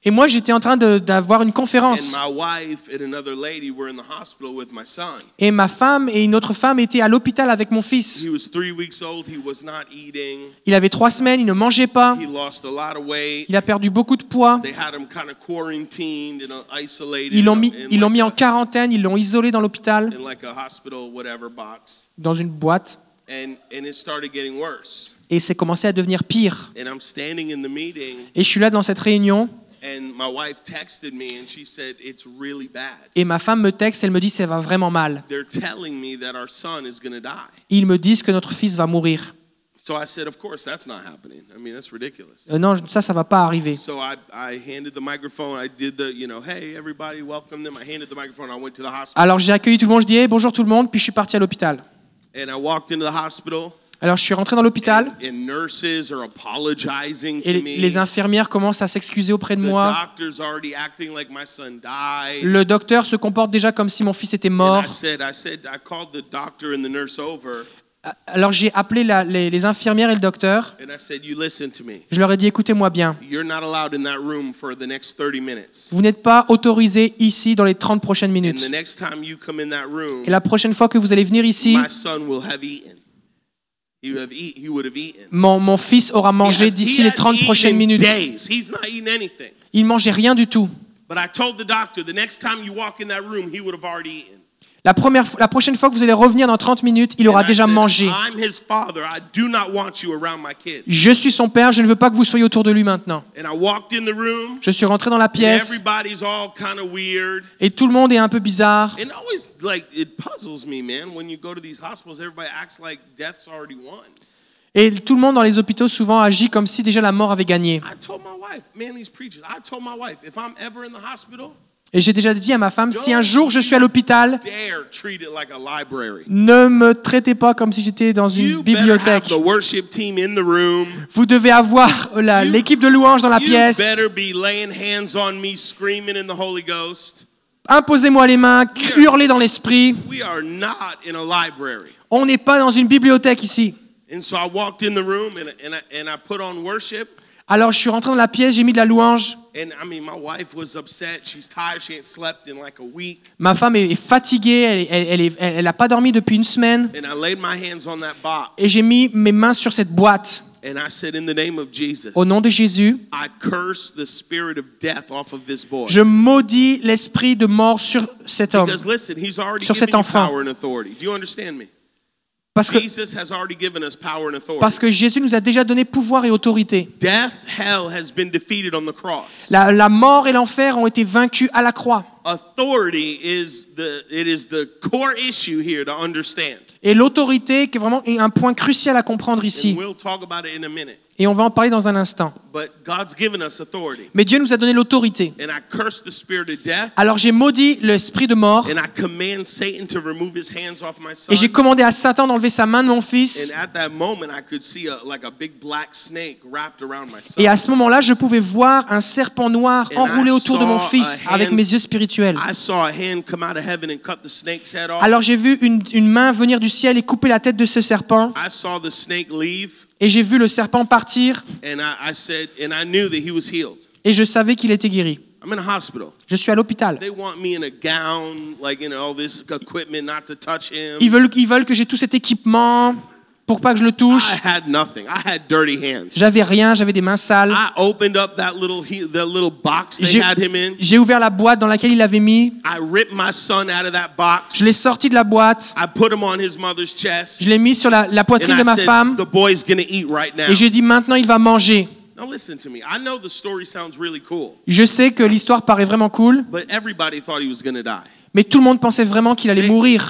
Et moi, j'étais en train d'avoir une conférence. my wife and another lady were in the hospital with my son. Et ma femme et une autre femme étaient à l'hôpital avec mon fils. He was three weeks old. He was not eating. Il avait trois semaines, il ne mangeait pas. He lost a lot of weight. Il a perdu beaucoup de poids. They had him kind of quarantined and uh. Ils l'ont mis, ils l'ont en quarantaine, ils l'ont isolé dans l'hôpital, dans une boîte. And and it started getting worse. Et c'est commencé à devenir pire. And I'm standing in the meeting, Et je suis là dans cette réunion. And my wife texted me, and she said it's really bad. Et ma femme me texte, elle me dit ça va vraiment mal. They're telling me that our son is going to die. Ils me disent que notre fils va mourir. So I said, of course, that's not happening. I mean, that's ridiculous. Euh, non, ça, ça va pas arriver. So I, I handed the microphone. I did the, you know, hey, everybody, welcome them. I handed the microphone. I went to the hospital. Alors j'ai accueilli tout le monde, je dis Hey, bonjour tout le monde, puis je suis parti à l'hôpital. And I walked into the hospital, Alors je suis rentré dans l'hôpital et les infirmières commencent à s'excuser auprès de moi. Le docteur se comporte déjà comme si mon fils était mort. Alors j'ai appelé la- les, les infirmières et le docteur. Je leur ai dit écoutez-moi bien, You're not allowed in that room for the next 30 minutes. vous n'êtes pas autorisés ici dans les 30 prochaines minutes. Et la prochaine fois que vous allez venir ici, mon, mon fils aura mangé d'ici les hasn't 30 eaten prochaines in minutes. Days. He's not eaten anything. Il mangeait rien du tout. La, première, la prochaine fois que vous allez revenir dans 30 minutes, il aura And déjà said, mangé. Je suis son père, je ne veux pas que vous soyez autour de lui maintenant. Room. Je suis rentré dans la pièce et tout le monde est un peu bizarre. Always like me, like. Et tout le monde dans les hôpitaux souvent agit comme si déjà la mort avait gagné. I told my wife, man, these preachers. I told my wife, if I'm ever in the hospital, Et j'ai déjà dit à ma femme, si un jour je suis à l'hôpital, ne me traitez pas comme si j'étais dans une bibliothèque. Vous devez avoir You- l'équipe de louange dans la pièce. Imposez-moi les mains, hurlez dans l'esprit. On n'est pas dans une bibliothèque ici. And so I walked in the room and, and, I, and I put on worship. Alors je suis rentré dans la pièce, j'ai mis de la louange. And I mean, my wife was upset. She's tired. She ain't slept in like a week. Ma femme est fatiguée, elle, elle, elle, est- elle a pas dormi depuis une semaine. And I laid my hands on that box. Et j'ai mis mes mains sur cette boîte. And I said, in the name of Jesus, Au nom de Jésus, I curse the spirit of death off of this boy. je maudis l'esprit de mort sur cet homme. Because listen, he's already Sur cet enfant. power and authority. Do you understand me? Parce que, Jesus has already given us power and authority. parce que Jésus nous a déjà donné pouvoir et autorité. Death, hell has been defeated on the cross. La, la mort et l'enfer ont été vaincus à la croix. Authority is the it is the core issue here to understand. Et l'autorité, qui est vraiment un point crucial à comprendre ici. Et on va en parler dans un instant. Mais Dieu nous a donné l'autorité. Alors j'ai maudit l'esprit de mort et j'ai commandé à Satan d'enlever sa main de mon fils. Et à ce moment-là, je pouvais voir un serpent noir enroulé autour de mon fils avec mes yeux spirituels. Alors j'ai vu une, une main venir du ciel et couper la tête de ce serpent. Et j'ai vu le serpent partir and I, I said, and I knew that he was healed. et je savais qu'il était guéri. I'm in a hospital. Je suis à l'hôpital. They want me in a gown, like in all this equipment, not to touch him. Ils veulent, ils veulent que j'ai tout cet équipement pour pas que je le touche. I had nothing. I had dirty hands. J'avais rien, j'avais des mains sales. I opened up that little he, that little box they J'ai- had him in. J'ai ouvert la boîte dans laquelle il l'avait mis. I ripped my son out of that box. Je l'ai sorti de la boîte. I put him on his mother's chest. Je l'ai mis sur la, la poitrine de ma femme. the boy's gonna eat right now. Et j'ai dit maintenant il va manger. Now listen to me. I know the story sounds really cool, Je sais que l'histoire paraît vraiment cool, but everybody thought he was gonna die. mais tout le monde pensait vraiment qu'il allait mourir.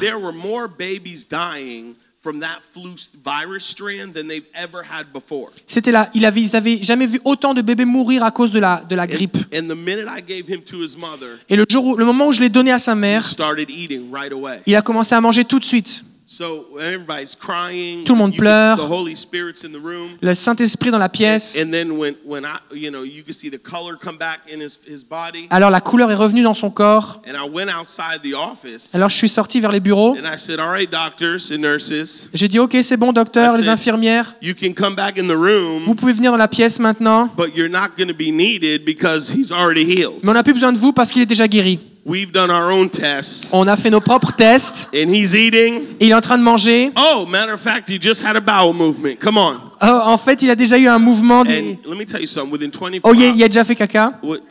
There were more babies dying from that flu virus strand than they've ever had before. C'était là, ils avaient jamais vu autant de bébés mourir à cause de la, de la grippe. And, and the minute I gave him to his mother, Et le jour, où- le moment où je l'ai donné à sa he mère, started eating right away. il a commencé à manger tout de suite. So everybody's crying. Tout le monde You pleure. Can, the Holy Spirit's in the room. Le Saint-Esprit dans la pièce. And then when when I you know you can see the color come back in his his body. Alors la couleur est revenue dans son corps. And I went outside the office. Alors je suis sorti vers les bureaux. And I said, "All right, doctors and nurses, J'ai dit ok c'est bon docteur, les infirmières, you can come back in the room, vous pouvez venir dans la pièce maintenant. but you're not going to be needed because he's already healed. Mais on n'a plus besoin de vous parce qu'il est déjà guéri. We've done our own tests, On a fait nos propres tests. and he's eating. Il est en train de manger. Oh, matter of fact, he just had a bowel movement. Come on." Oh, en fait, il a déjà eu un mouvement. And Des... let me tell you something. Within 24 Oh, il a, il a déjà fait caca. What?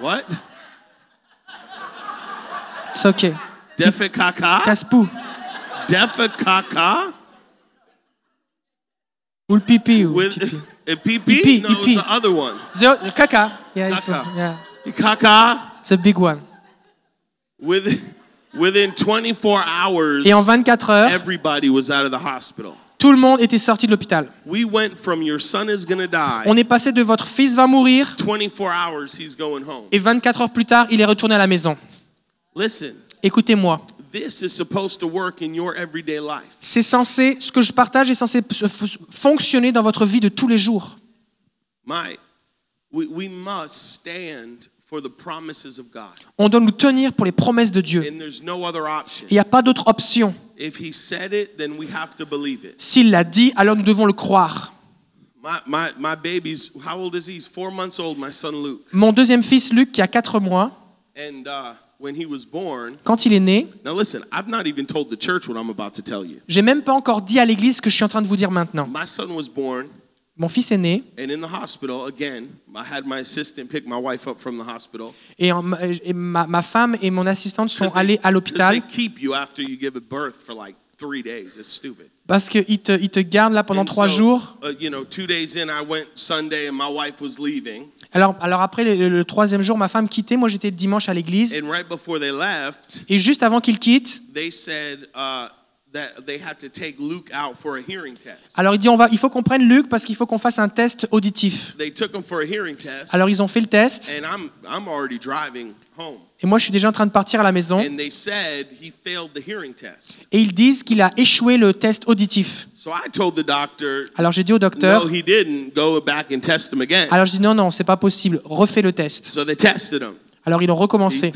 What? C'est ok. Defekaka? Casse-pou. Defekaka? Ou le pipi. Ou With pipi. a pee Pee-pee, pee? No, it's pee-pee. the other one. The- the caca. Yeah, it's, Caca. yeah. Kaka? It's a big one. With, within 24 hours, Et en 24 heures, everybody was out of the hospital. tout le monde était sorti de l'hôpital. We went from your son is going to die, On est passé de votre fils va mourir 24 hours he's going home. et 24 heures plus tard, il est retourné à la maison. Listen, Écoutez-moi. this is supposed to work in your everyday life. C'est censé, ce que je partage est censé fonctionner dans votre vie de tous les jours. On doit nous tenir pour les promesses de Dieu. And there's no other option. Il n'y a pas d'autre option. If he said it, then we have to believe it. S'il l'a dit, alors nous devons le croire. My, my, my baby's, how old is he? He's four months old, my son Luke. Mon deuxième fils, Luc, qui a 4 mois, And uh, when he was born, quand il est né, now listen, I've not even told the church what I'm about to tell you. j'ai même pas encore dit à l'église ce que je suis en train de vous dire maintenant. Mon fils est né and in the hospital, again, I had my assistant pick my wife up from the hospital. et, en- et ma, ma femme et mon assistante sont allés à l'hôpital They keep you after you give birth for like three days. It's stupid. parce qu'ils te, ils te gardent là pendant And trois so, jours. Uh, you know, two days in, I went Sunday, and my wife was leaving. Alors, alors après le, le troisième jour, ma femme quittait. Moi, j'étais le dimanche à l'église. And right before they left, Et juste avant qu'il quitte, they said uh, that they had to take Luke out for a hearing test. alors il dit on va, il faut qu'on prenne Luc parce qu'il faut qu'on fasse un test auditif. They took him for a hearing test, Alors ils ont fait le test and I'm I'm already driving home. et moi je suis déjà en train de partir à la maison And they said he failed the hearing test. et ils disent qu'il a échoué le test auditif. So I told the doctor, Alors j'ai dit au docteur, no, he didn't. Go back and test him again. alors je dis non non c'est pas possible, refais le test. Alors ils ont recommencé,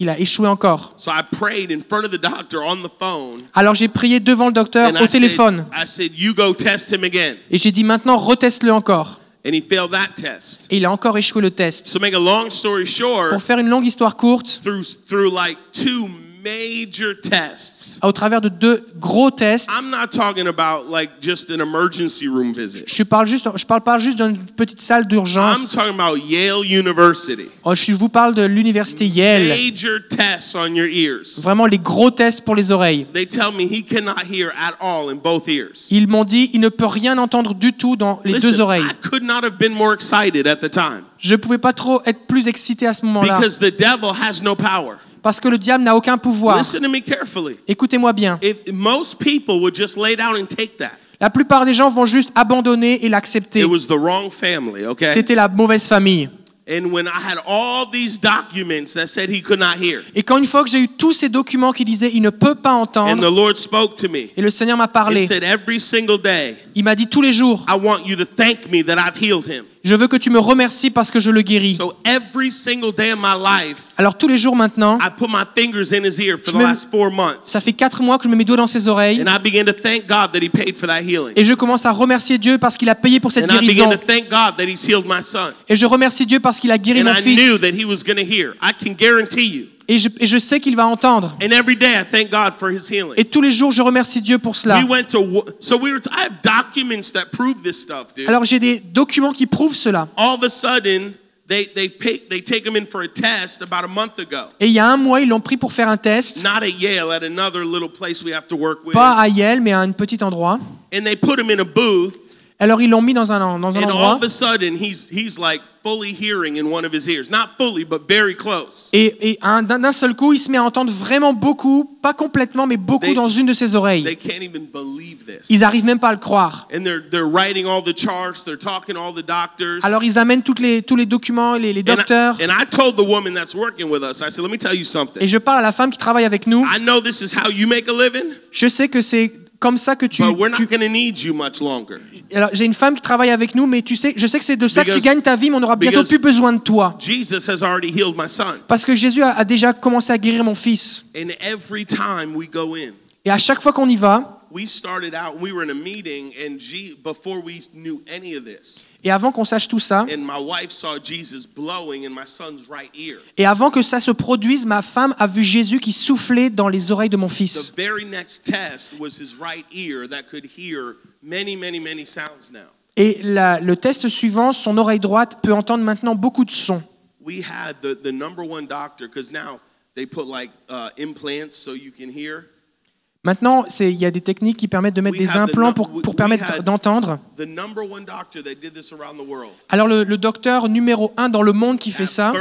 il a échoué encore. So I prayed in front of the doctor on the phone. Alors j'ai prié devant le docteur au téléphone said, I said, you go test him again. et j'ai dit maintenant reteste-le encore. And he failed that test. Et il a encore échoué le test. So make a long story short, Pour faire une longue histoire courte, through through like two major tests. au travers de deux gros tests, I'm not talking about like just an emergency room visit. je parle juste, je parle pas juste d'une petite salle I'm d'urgence. talking about Yale University. Oh, Je vous parle de l'université Yale. Major tests on your ears. Vraiment les gros tests pour les oreilles. They tell me he cannot hear at all in both ears. Ils m'ont dit il ne peut rien entendre du tout dans les deux oreilles. I could not have been more excited at the time Je ne pouvais pas trop être plus excité à ce moment-là because the devil has no power. Parce que le diable n'a aucun pouvoir. Écoutez-moi bien. La plupart des gens vont juste abandonner et l'accepter. okay? C'était la mauvaise famille. Et quand une fois que j'ai eu tous ces documents qui disaient il ne peut pas and entendre, the Lord spoke to me et le Seigneur m'a parlé, il m'a dit tous les jours, I want you to thank me that I've healed him. Je veux que tu me remercies parce que je le guéris. So every single day of my life, Alors tous les jours maintenant, I put my fingers in his ear for Je the me- last four ça fait quatre mois que je mets mes doigts dans ses oreilles And I began to thank God that he paid for that healing. et je commence à remercier Dieu parce qu'il a payé pour cette And I began guérison. to thank God that he's healed my son. Et je remercie Dieu parce qu'il a guéri And mon I fils. knew that he was going to hear. I can guarantee you. Et je, et je sais qu'il va entendre. And every day I thank God for his healing. Et tous les jours, je remercie Dieu pour cela. We went to wo- so we were. I have documents that prove this stuff, dude. Alors j'ai des documents qui prouvent cela. All of a sudden, they they pick, they take him in for a test about a month ago. Et il y a un mois, ils l'ont pris pour faire un test. Not at Yale, at another little place we have to work with. Pas à Yale, mais à un petit endroit. And they put him in a booth, Alors ils l'ont mis dans un, dans un And all endroit. of a sudden, he's, he's like fully hearing in one of his ears. Not fully, but very close. Et, et un- d'un seul coup, il se met à entendre vraiment beaucoup, pas complètement, mais beaucoup They- dans une de ses oreilles. They can't even believe this. Ils arrivent même pas à le croire. And they're, they're writing all the charts, they're talking to all the doctors. Alors ils amènent toutes les, tous les documents, les, les And I, docteurs. and I told the woman that's working with us, I said, let me tell you Et something. je parle à la femme qui travaille avec nous. I know this is how you make a living, Je sais que c'est comme ça que tu. but we're tu- not going to need you much longer. Alors j'ai une femme qui travaille avec nous, mais tu sais, je sais que c'est de ça que tu gagnes ta vie, mais on aura bientôt plus besoin de toi. Jesus has already healed my son. Parce que Jésus a, a déjà commencé à guérir mon fils. And every time we go in, Et à chaque fois qu'on y va, we started out, we were in a meeting, and G, before we knew any of this, et avant qu'on sache tout ça, and my wife saw Jesus blowing in my son's right ear. et avant que ça se produise, ma femme a vu Jésus qui soufflait dans les oreilles de mon The fils. very next test was his right ear that could hear many, many, many sounds now. Et la- le test suivant, son oreille droite peut entendre maintenant beaucoup de sons. We had the, the number one doctor, because now they put like uh, implants so you can hear. Maintenant, il y a des techniques qui permettent de mettre des implants pour, permettre d'entendre. Alors le, le docteur numéro un dans le monde qui fait ça,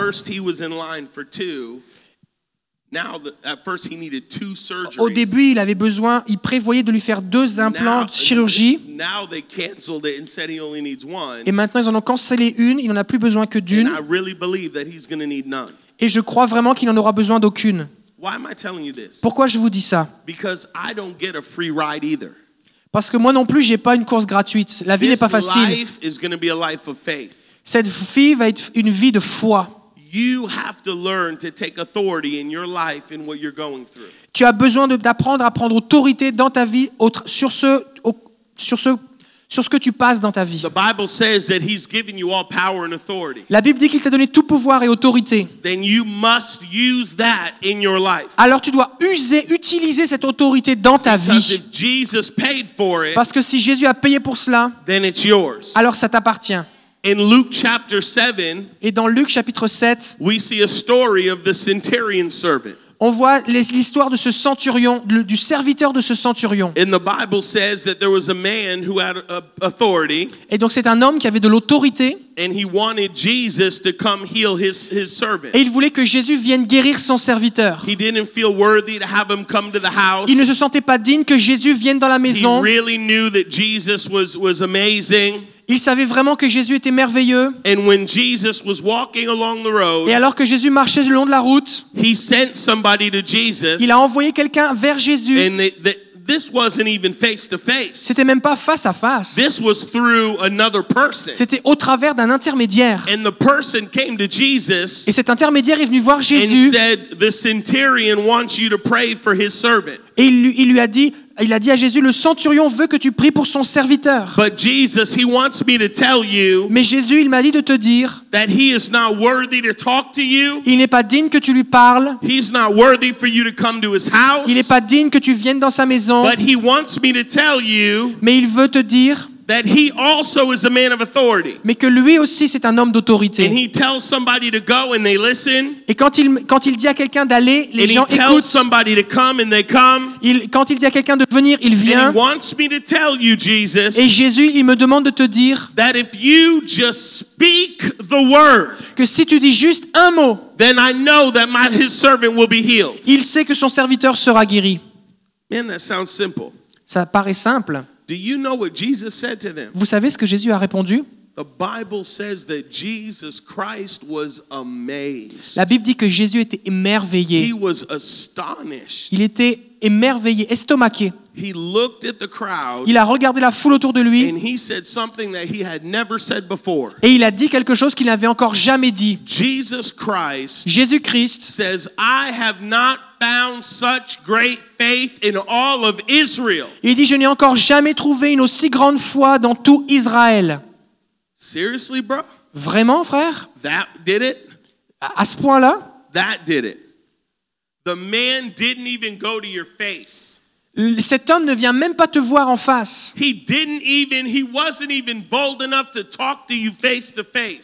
au début, il avait besoin, il prévoyait de lui faire deux implants de chirurgie. Now they canceled it and said he only needs one. Et maintenant, ils en ont cancellé une, il n'en a plus besoin que And d'une. I really believe that he's going to need none. Et je crois vraiment qu'il n'en aura besoin d'aucune. Pourquoi je vous dis ça? Because I don't get a free ride either. Parce que moi non plus, j'ai pas une course gratuite. La vie n'est pas facile. life is going to be a life of faith. Cette vie va être une vie de foi. You have to learn to take authority in your life in what you're going through. Tu as besoin d'apprendre à prendre autorité dans ta vie sur ce, sur, ce, sur ce que tu passes dans ta vie. The Bible says that he's given you all power and authority. La Bible dit qu'il t'a donné tout pouvoir et autorité. Then you must use that in your life. Alors tu dois user, utiliser cette autorité dans ta Because vie. if Jesus paid for it, Parce que si Jésus a payé pour cela, then it's yours. alors ça t'appartient. In Luke chapter 7, Et dans Luc chapitre 7, we see a story of the centurion servant. On voit l'histoire de ce centurion, du serviteur de ce centurion. And the Bible says that there was a man who had authority, Et donc c'est un homme qui avait de l'autorité and he wanted Jesus to come heal his, his servant. et il voulait que Jésus vienne guérir son serviteur. He didn't feel worthy to have him come to the house. Il ne se sentait pas digne que Jésus vienne dans la maison. Really knew that Jesus was, was amazing. Il savait vraiment que Jésus était merveilleux. And when Jesus was walking along the road, Et alors que Jésus marchait le long de la route, he sent somebody to Jesus. il a envoyé quelqu'un vers Jésus. And they, they, this wasn't even face to face. C'était même pas face à face. This was through another person. C'était au travers d'un intermédiaire. And the person came to Jesus Et cet intermédiaire est venu voir and Jésus said, The centurion wants you to pray for his servant. et il lui, il lui a dit, il a dit à Jésus, le centurion veut que tu pries pour son serviteur. But Jesus, he wants me to tell you Mais Jésus, il m'a dit de te dire, that he is not worthy to talk to you. il n'est pas digne que tu lui parles. He's not worthy for you to come to his house. Il n'est pas digne que tu viennes dans sa maison. But he wants me to tell you Mais il veut te dire, that he also is a man of authority. mais que lui aussi c'est un homme And d'autorité. he tells somebody to go and they listen. Et quand il, quand il dit à quelqu'un d'aller, les And he gens tells écoutent. somebody to come and they come. Il- quand il dit à quelqu'un de venir, il And vient. he wants me to tell you, Jesus, Et Jésus, il me demande de te dire that if you just speak the word, que si tu dis juste un mot, then I know that my his servant will be healed. il sait que son serviteur sera guéri. Man, that sounds simple. Ça paraît simple. Do you know what Jesus said to them? Vous savez ce que Jésus a répondu? The Bible says that Jesus Christ was amazed. La Bible dit que Jésus était He émerveillé. was astonished. Il était émerveillé, estomaqué. He looked at the crowd Il a regardé la foule autour de lui and he said something that he had never said before. et il a dit quelque chose qu'il n'avait encore jamais dit. Jesus Christ Jésus-Christ found such great faith in all of Israel. Il dit, je n'ai encore jamais trouvé une aussi grande foi dans tout Israël. Seriously, bro? Vraiment, frère? That did it? À à ce point-là? That did it. The man didn't even go to your face. Cet homme ne vient même pas te voir en face. Il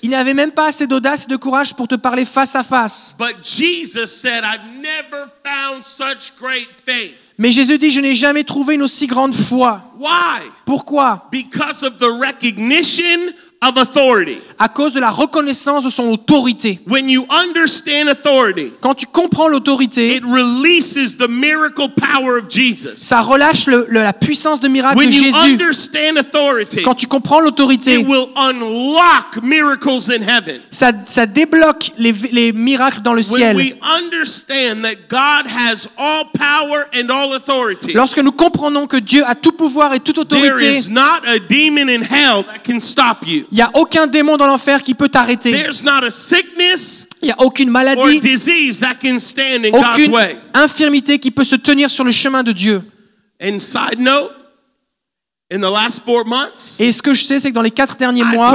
n'avait même pas assez d'audace et de courage pour te parler face à face. But Jesus said, I've never found found such great faith. Mais Jésus dit, je n'ai jamais trouvé une aussi grande foi. Why? Pourquoi? Because of the recognition of authority. À cause de la reconnaissance de son autorité. When you understand authority, Quand tu comprends l'autorité, it releases the miracle power of Jesus. ça relâche le- le- la puissance de miracle de When you Jésus. understand authority, Quand tu comprends l'autorité, it will unlock miracles in heaven. ça, ça débloque les, les miracles dans le When ciel. we understand that God has all power and all authority, Lorsque nous comprenons que Dieu a tout pouvoir et toute there autorité, is not a demon in hell that can stop you. Il n'y a aucun démon dans l'enfer qui peut t'arrêter. Il n'y a aucune maladie, aucune infirmité qui peut se tenir sur le chemin de Dieu. Et ce que je sais, c'est que dans les quatre derniers mois,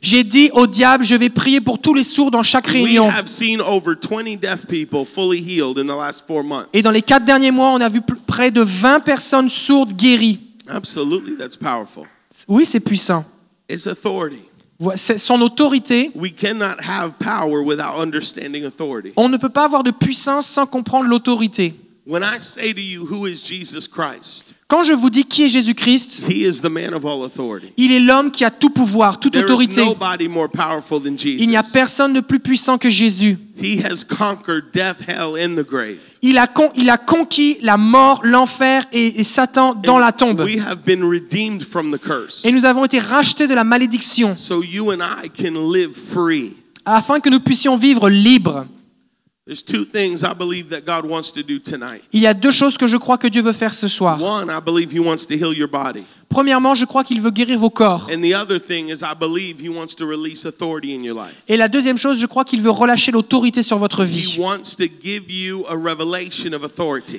j'ai dit au diable, je vais prier pour tous les sourds dans chaque réunion. have seen over 20 deaf people fully healed in the last four months. Et dans les quatre derniers mois, on a vu près de 20 personnes sourdes guéries. Absolutely, that's powerful. Oui, c'est puissant. It's authority. C'est Son autorité, We cannot have power without understanding authority. on ne peut pas avoir de puissance sans comprendre l'autorité. When I say to you, who is Jesus Christ? Quand je vous dis qui est Jésus-Christ, He is the man of all authority. il est l'homme qui a tout pouvoir, toute There is autorité. Il n'y a personne de plus puissant que Jésus. He has conquered death, hell, and the grave. Il a, con- il a conquis la mort, l'enfer et, et Satan dans la tombe. We have been redeemed from the curse. Et nous avons été rachetés de la malédiction So you and I can live free. afin que nous puissions vivre libres. There's two things I believe that God wants to do tonight. Il y a deux choses que je crois que Dieu veut faire ce soir. One, I believe He wants to heal your body. Premièrement, je crois qu'il veut guérir vos corps. And the other thing is, I believe He wants to release authority in your life. Et la deuxième chose, je crois qu'il veut relâcher l'autorité sur votre vie.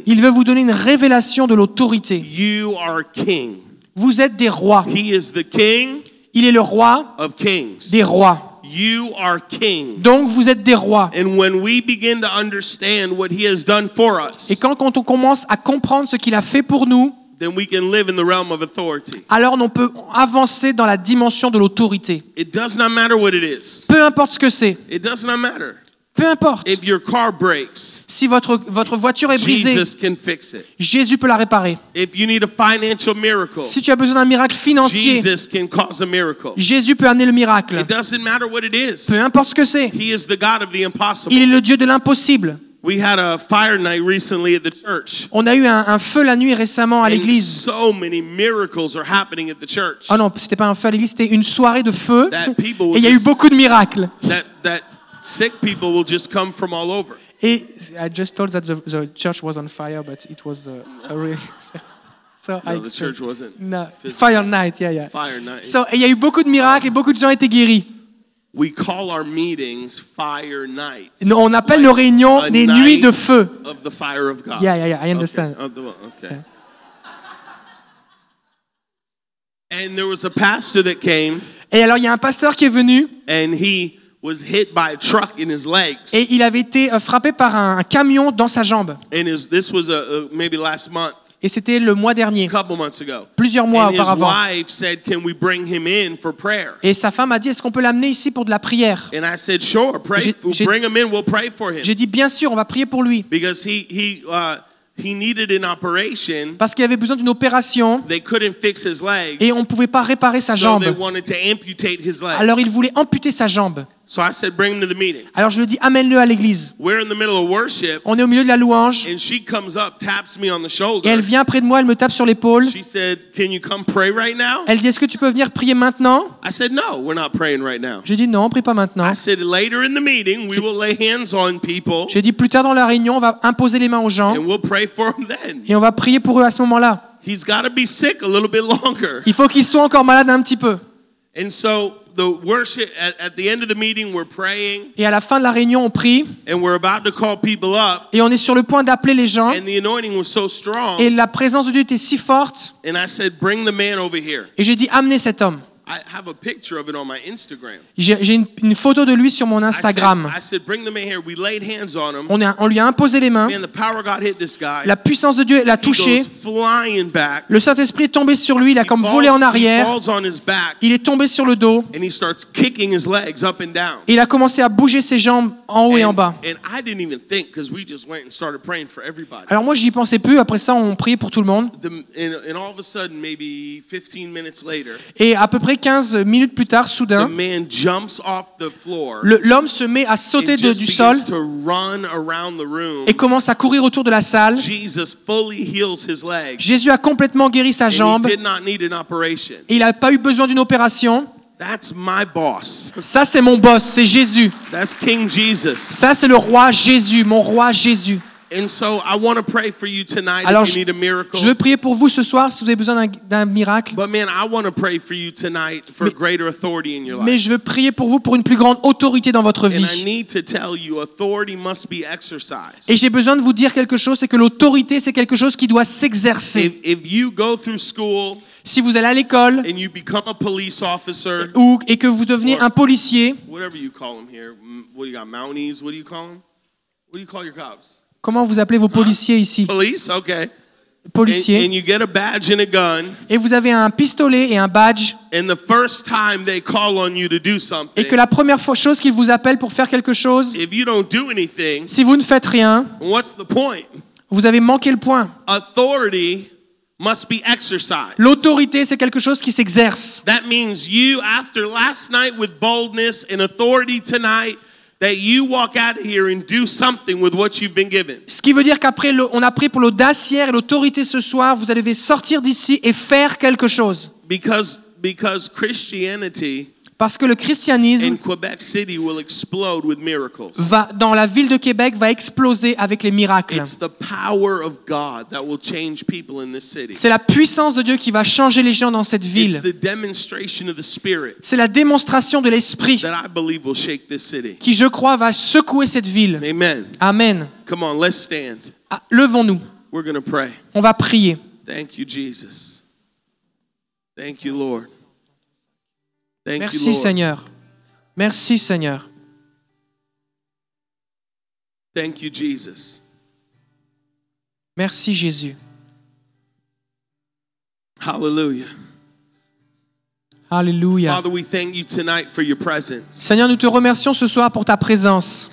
Il veut vous donner une révélation de l'autorité. You are king. Vous êtes des rois. Il est le roi of kings. des rois. You are king. Donc vous êtes des rois. And when we begin to understand what He has done for us, Et quand on commence à comprendre ce qu'il a fait pour nous, then we can live in the realm of authority. alors on peut avancer dans la dimension de l'autorité. It does not matter what it is. Peu importe ce que c'est. It does not matter. Peu importe. If your car breaks, Si votre, votre voiture est brisée, Jesus can fix it. Jésus peut la réparer. If you need a financial miracle, Si tu as besoin d'un miracle financier, Jesus can cause a miracle. Jésus peut amener le miracle. It doesn't matter what it is. Peu importe ce que c'est. He is the God of the impossible. Il est le Dieu de l'impossible. We had a fire night recently at the church. On a eu un, un feu la nuit récemment à l'église. so many miracles are happening at the church Oh non, c'était pas un feu à l'église, c'était une soirée de feu. that people Et il y a eu just, beaucoup de miracles. that that sick people will just come from all over. Et I just told that the, the church was on fire, but it was uh, a real. so I No, the explained. church wasn't No, physical. fire night, yeah, yeah. fire night. So, et il y a eu beaucoup de miracles et beaucoup de gens étaient guéris. On appelle nos réunions des nuits de feu. of the fire of God. Yeah, yeah, yeah, I understand. of the- okay. And there was a pastor that came Et alors, il y a un pasteur qui est venu and he was hit by a truck in his legs. et il avait été euh, frappé par un, un camion dans sa jambe. Et c'était le mois dernier, plusieurs mois And his auparavant. wife said, "Can we bring him in for prayer?" Et sa femme a dit, est-ce qu'on peut l'amener ici pour de la prière? And I said, "Sure, pray. J'ai- dit, bien sûr, on va prier pour lui. because he he uh, he needed an operation. Parce qu'il avait besoin d'une opération They couldn't fix his legs, et on ne pouvait pas réparer sa jambe. they wanted to amputate his legs. Alors il voulait amputer sa jambe. So I said, "Bring him to the meeting." Alors je lui ai dit, amène-le à l'église. We're in the middle of worship, On est au milieu de la louange and she comes up, taps me on the et shoulder. elle vient près de moi, elle me tape sur l'épaule. She said, "Can you come pray right now?" Elle dit, est-ce que tu peux venir prier maintenant? I said, "No, we're not praying right now." J'ai dit, non, prie pas maintenant. I said, "Later in the meeting, we will lay hands on people." J'ai dit, plus tard dans la réunion, on va imposer les mains aux gens and we'll pray for him then. et on va prier pour eux à ce moment-là. He's got to be sick a little bit longer. Il faut qu'ils soient encore malades un petit peu. And so the worship at, at the end of the meeting, we're praying Et à la fin de la réunion, on prie and we're about to call people up. et on est sur le point d'appeler les gens. And the anointing was so strong. Et la présence de Dieu était si forte And I said, Bring the man over here. et j'ai dit, amenez cet homme. I have a picture of it on my Instagram. J'ai une, une photo de lui sur mon I said, Instagram. I said, bring the man here. We laid hands on a- on lui a imposé les mains. Man, the power of God hit this guy. La puissance de Dieu l'a touché. Le Saint-Esprit est tombé sur lui. Il a comme volé en arrière. Il est tombé sur le dos. Et il a commencé à bouger ses jambes en haut et en bas. and I didn't even think because we just went and started praying for everybody. Alors moi, j'y pensais plus. Après ça, on priait pour tout le monde. The, and, and all of a sudden, maybe 15 minutes later, Et à peu près 15 minutes plus tard, soudain, man jumps off the floor le- l'homme se met à sauter de- du sol et commence à courir autour de la salle. Jesus fully heals his leg. Jésus a complètement guéri sa jambe. he did not need an operation. Et il n'a pas eu besoin d'une opération. That's my boss. Ça, c'est mon boss, c'est Jésus. That's King Jesus. Ça, c'est le roi Jésus, mon roi Jésus. And so I want to pray for you tonight Alors, if je, you need a miracle. je veux prier pour vous ce soir si vous avez besoin d'un- miracle. But man, I want to pray for you tonight for greater authority in your Mais life. je veux prier pour vous pour une plus grande autorité dans votre And I vie. need to tell you, authority must be exercised. Et j'ai besoin de vous dire quelque chose, c'est que l'autorité, c'est quelque chose qui doit s'exercer. If, if you go through school Si vous allez à l'école and you become a police officer, ou, et que vous devenez un policier, whatever you call them here, m- what do you got, Mounties? What do you call them? What do you call your cops? Comment vous appelez vos policiers ici? Police, okay. Policiers. and you get a badge and a gun, Et vous avez un pistolet et un badge. and the first time they call on you to do something, Et que la première chose qu'ils vous appellent pour faire quelque chose, if you don't do anything, si vous ne faites rien, what's the point? vous avez manqué le point. Authority must be exercised. L'autorité, c'est quelque chose qui s'exerce. That means you, after last night with boldness and authority tonight, that you walk out of here and do something with what you've been given. Ce qui veut dire qu'après, on a pris pour l'audace hier et l'autorité ce soir, vous devez sortir d'ici et faire quelque chose. Because, because Christianity Parce que le christianisme va, dans la ville de Québec va exploser avec les miracles. C'est la puissance de Dieu qui va changer les gens dans cette ville. C'est la démonstration de l'Esprit that I believe will shake this city. qui, je crois, va secouer cette ville. Amen. Amen. Come on, let's stand. Ah, Levons-nous. We're going to pray. On va prier. Thank you, Jesus. Thank you, Lord. Thank Merci you. Seigneur. Merci Seigneur. Thank you, Jesus. Merci Jésus. Hallelujah. Alléluia. Father, we thank you tonight for your presence. Seigneur, nous te remercions ce soir pour ta présence.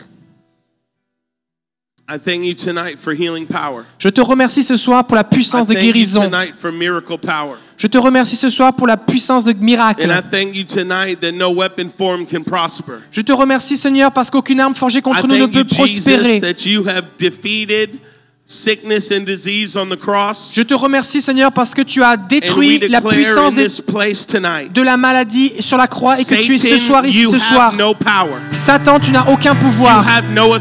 Je te remercie ce soir pour la I puissance de thank you guérison. tonight for miracle power. Je te remercie ce soir pour la puissance de And miracle. I thank you tonight that no weapon formed can prosper. Je te remercie Seigneur parce qu'aucune arme forgée contre nous ne peut prospérer. That you have defeated sickness and disease on the cross. Je te remercie Seigneur parce que tu as détruit la puissance de, la maladie sur la croix et que tu es ce soir ici ce soir. no. Satan, tu n'as aucun pouvoir. no.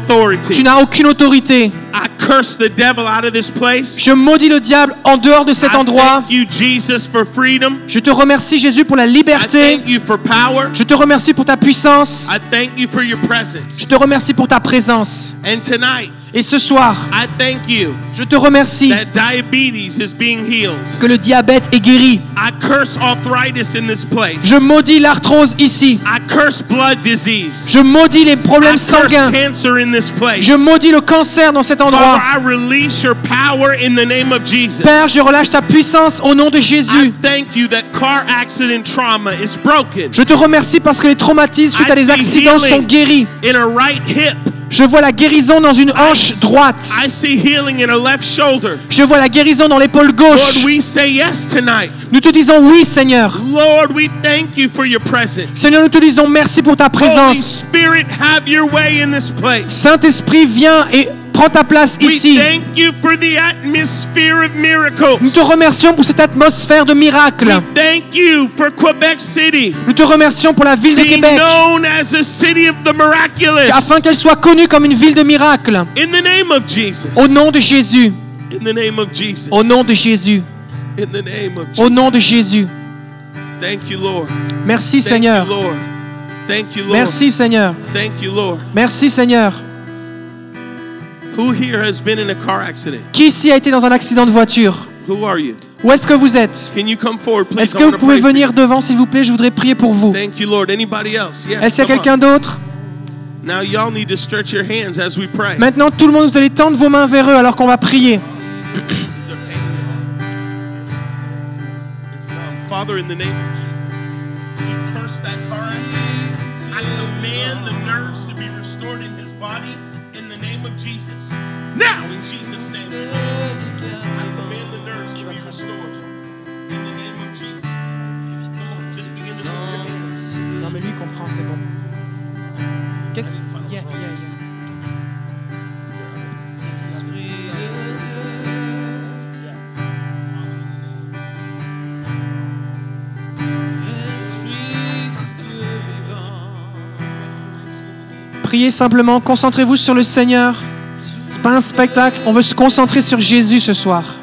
Tu n'as aucune autorité. I curse the devil out of this place. Je maudis le diable en dehors de cet I endroit. thank you, Jesus, for freedom. Je te remercie Jésus pour la I liberté. thank you for power. Je te remercie pour ta puissance. I thank you for your Je te remercie pour ta présence. And tonight, Et ce soir, I thank you je te remercie that diabetes is being healed. que le diabète est guéri. I curse arthritis in this place. Je maudis l'arthrose ici. I curse blood disease. Je maudis les I problèmes curse sanguins. cancer in this place. Je maudis le cancer dans cet Father, endroit. I release your power in the name of Jesus. Père, je relâche ta puissance au nom de I Jésus. thank you that car accident trauma is broken Je te remercie parce que les traumatismes suite à des accidents sont guéris. in a right hip. Je vois la guérison dans une hanche droite. Je vois la guérison dans l'épaule gauche. Lord, we say yes tonight. Nous te disons oui, Seigneur. Lord, we thank you for your presence. Seigneur, nous te disons merci pour ta présence. Saint-Esprit, viens et prends ta place ici. miracles. Nous te remercions pour cette atmosphère de miracle. Nous te remercions pour la ville de Québec, afin qu'elle soit connue comme une ville de miracle. In the name of Jesus. Au nom de Jésus. Au nom de Jésus. Au nom de Jésus. Merci Seigneur. Merci Seigneur. Merci Seigneur. Who here has been in a car accident? Qui ici a été dans un accident de voiture? Who are you? Où est-ce que vous êtes? Can you come forward, please? Est-ce I que vous pouvez venir devant, s'il vous plaît? Je voudrais prier pour vous. Thank you, Lord. Anybody else? Yes. Est-ce qu'il y a quelqu'un d'autre? Now y'all need to stretch your hands as we pray. Maintenant, tout le monde, vous allez tendre vos mains vers eux alors qu'on va prier. In the name of Jesus. Now, in Jesus' name, I command the nerves to be restored in the name of Jesus. Come on, just begin to move your hands. Non, mais lui il comprend, c'est bon. Yeah, yeah, yeah. Simplement, concentrez-vous sur le Seigneur. C'est pas un spectacle, on veut se concentrer sur Jésus ce soir.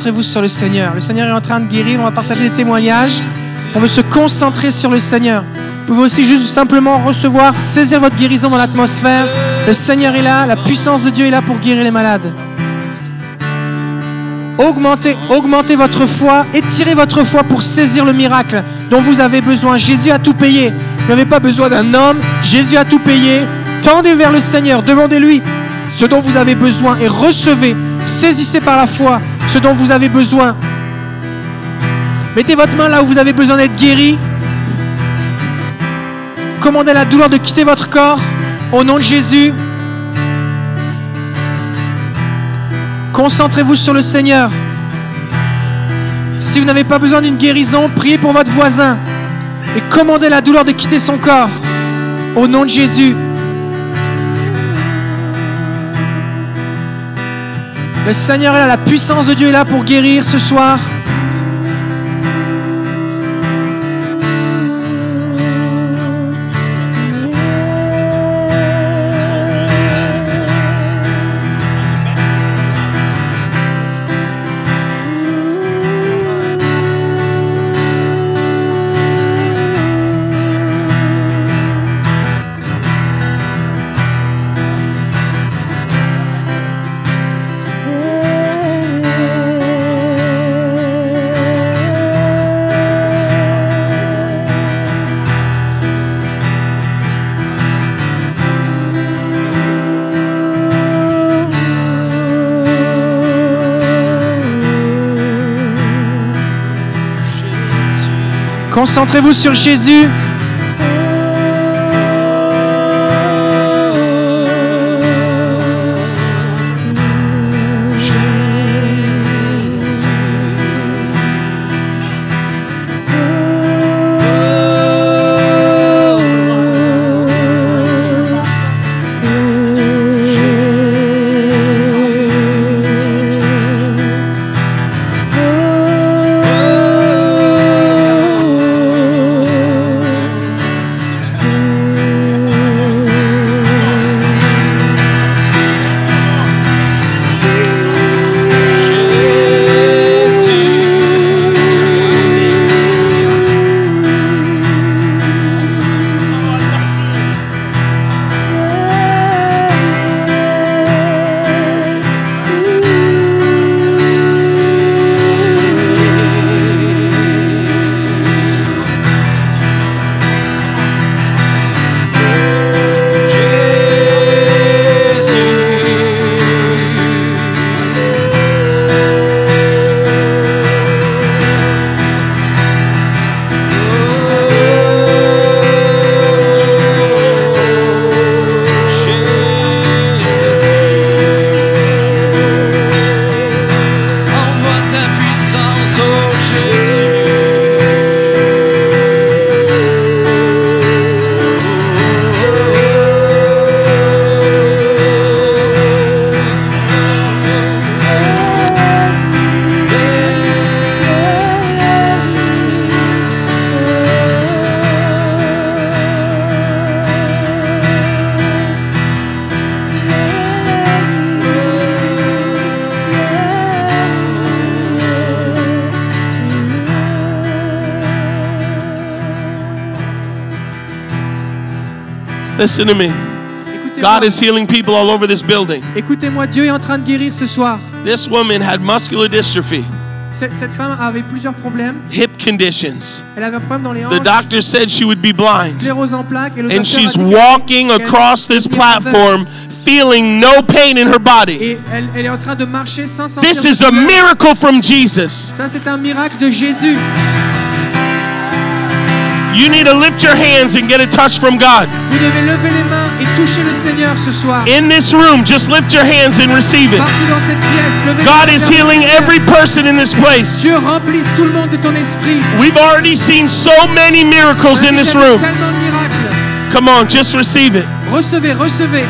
Concentrez-vous sur le Seigneur. Le Seigneur est en train de guérir. On va partager des témoignages. On veut se concentrer sur le Seigneur. Vous pouvez aussi juste simplement recevoir, saisir votre guérison dans l'atmosphère. Le Seigneur est là. La puissance de Dieu est là pour guérir les malades. Augmentez, augmentez votre foi, étirez votre foi pour saisir le miracle dont vous avez besoin. Jésus a tout payé. Vous n'avez pas besoin d'un homme. Jésus a tout payé. Tendez vers le Seigneur. Demandez-lui ce dont vous avez besoin et recevez. Saisissez par la foi ce dont vous avez besoin. Mettez votre main là où vous avez besoin d'être guéri. Commandez la douleur de quitter votre corps au nom de Jésus. Concentrez-vous sur le Seigneur. Si vous n'avez pas besoin d'une guérison, priez pour votre voisin et commandez la douleur de quitter son corps au nom de Jésus. Le Seigneur est là, la puissance de Dieu est là pour guérir ce soir. Concentrez-vous sur Jésus. Listen to me. God is healing people all over this building. Écoutez-moi, Dieu est en train de guérir ce soir. This woman had muscular dystrophy, Cette, cette femme avait plusieurs problèmes. hip conditions. Elle avait un problème dans les hanches, The doctor said she would be blind. sclérose en plaques, et le And she's walking across this platform feeling no pain in her body. Et elle, elle est en train de marcher sans sentir This is a miracle from Jesus. Ça, c'est un miracle de Jésus. You need to lift your hands and get a touch from God. Vous devez lever les mains et toucher le Seigneur ce soir. In this room, just lift your hands and receive it. Partout dans cette pièce, levez God is healing every person in this place. Dieu remplit tout le monde de ton esprit. We've already seen so many miracles in this room. Tellement de miracles. Come on, just receive it. Recevez, recevez.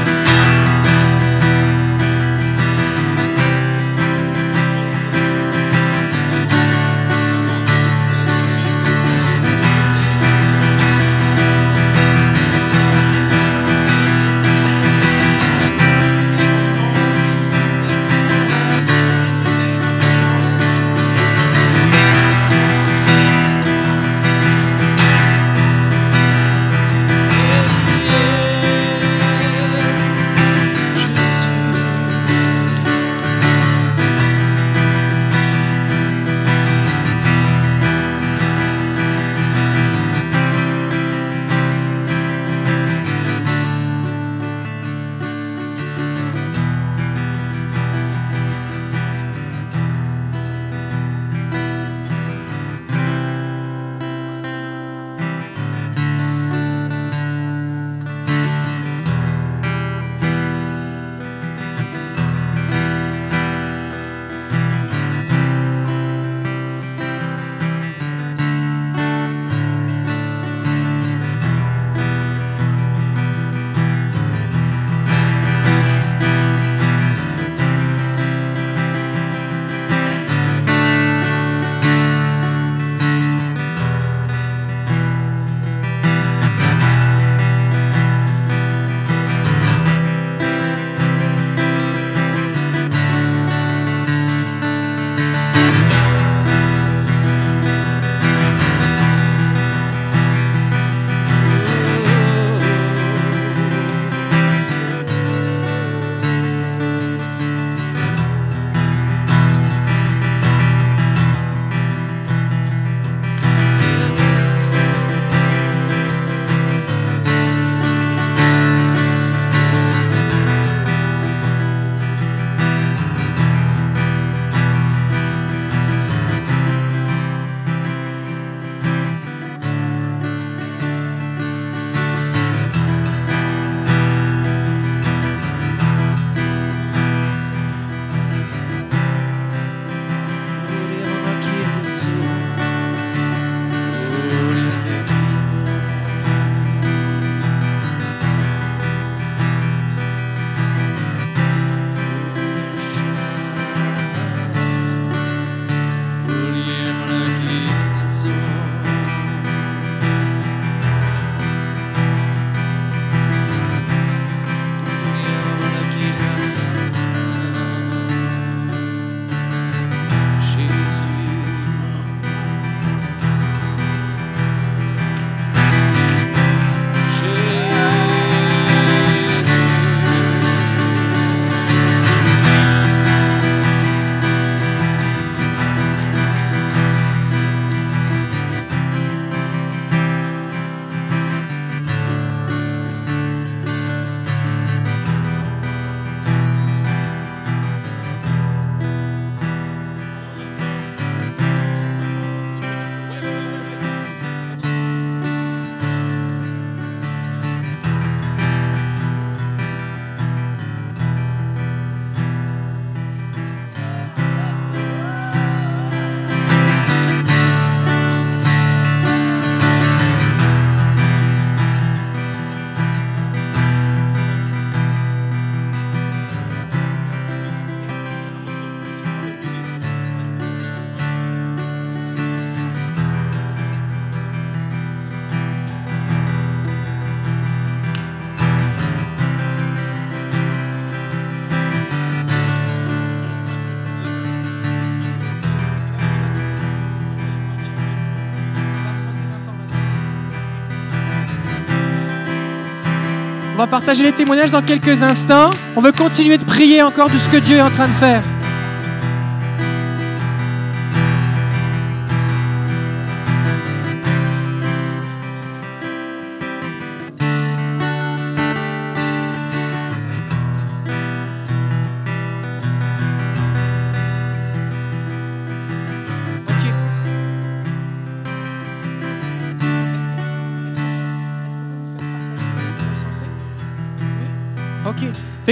Va partager les témoignages dans quelques instants. On veut continuer de prier encore de ce que Dieu est en train de faire.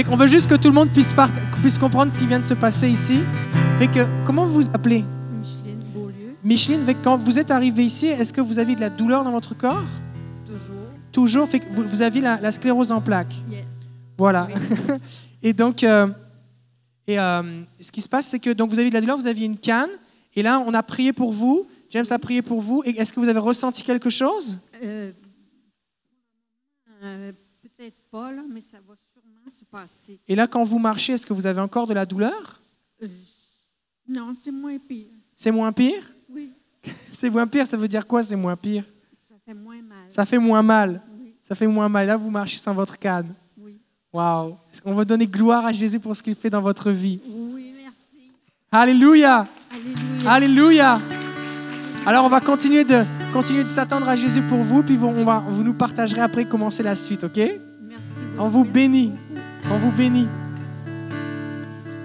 Qu'on veut juste que tout le monde puisse, part- puisse comprendre ce qui vient de se passer ici. Fait que, comment vous vous appelez? Micheline Beaulieu, Micheline, fait que quand vous êtes arrivé ici, est-ce que vous aviez de la douleur dans votre corps? Toujours. Toujours. Fait que vous, vous aviez la, la sclérose en plaques. Yes. Voilà. Oui. et donc, euh, et, euh, ce qui se passe, c'est que donc, vous avez de la douleur, vous aviez une canne. Et là, on a prié pour vous. James a prié pour vous. Et est-ce que vous avez ressenti quelque chose? Euh, Peut-être pas, là, mais ça va. Et là, quand vous marchez, est-ce que vous avez encore de la douleur? Euh, non, c'est moins pire. C'est moins pire? Oui, C'est moins pire, ça veut dire quoi, c'est moins pire? Ça fait moins mal. Ça fait moins mal. Oui, Ça fait moins mal. Là, vous marchez sans votre canne. oui. Waouh Est-ce qu'on va donner gloire à Jésus pour ce qu'il fait dans votre vie? Oui, merci. Alléluia Alléluia. Alléluia Alors, on va continuer de, continuer de s'attendre à Jésus pour vous, puis on va, vous nous partagerez après comment c'est la suite, OK? Merci On vous bénit. On vous bénit.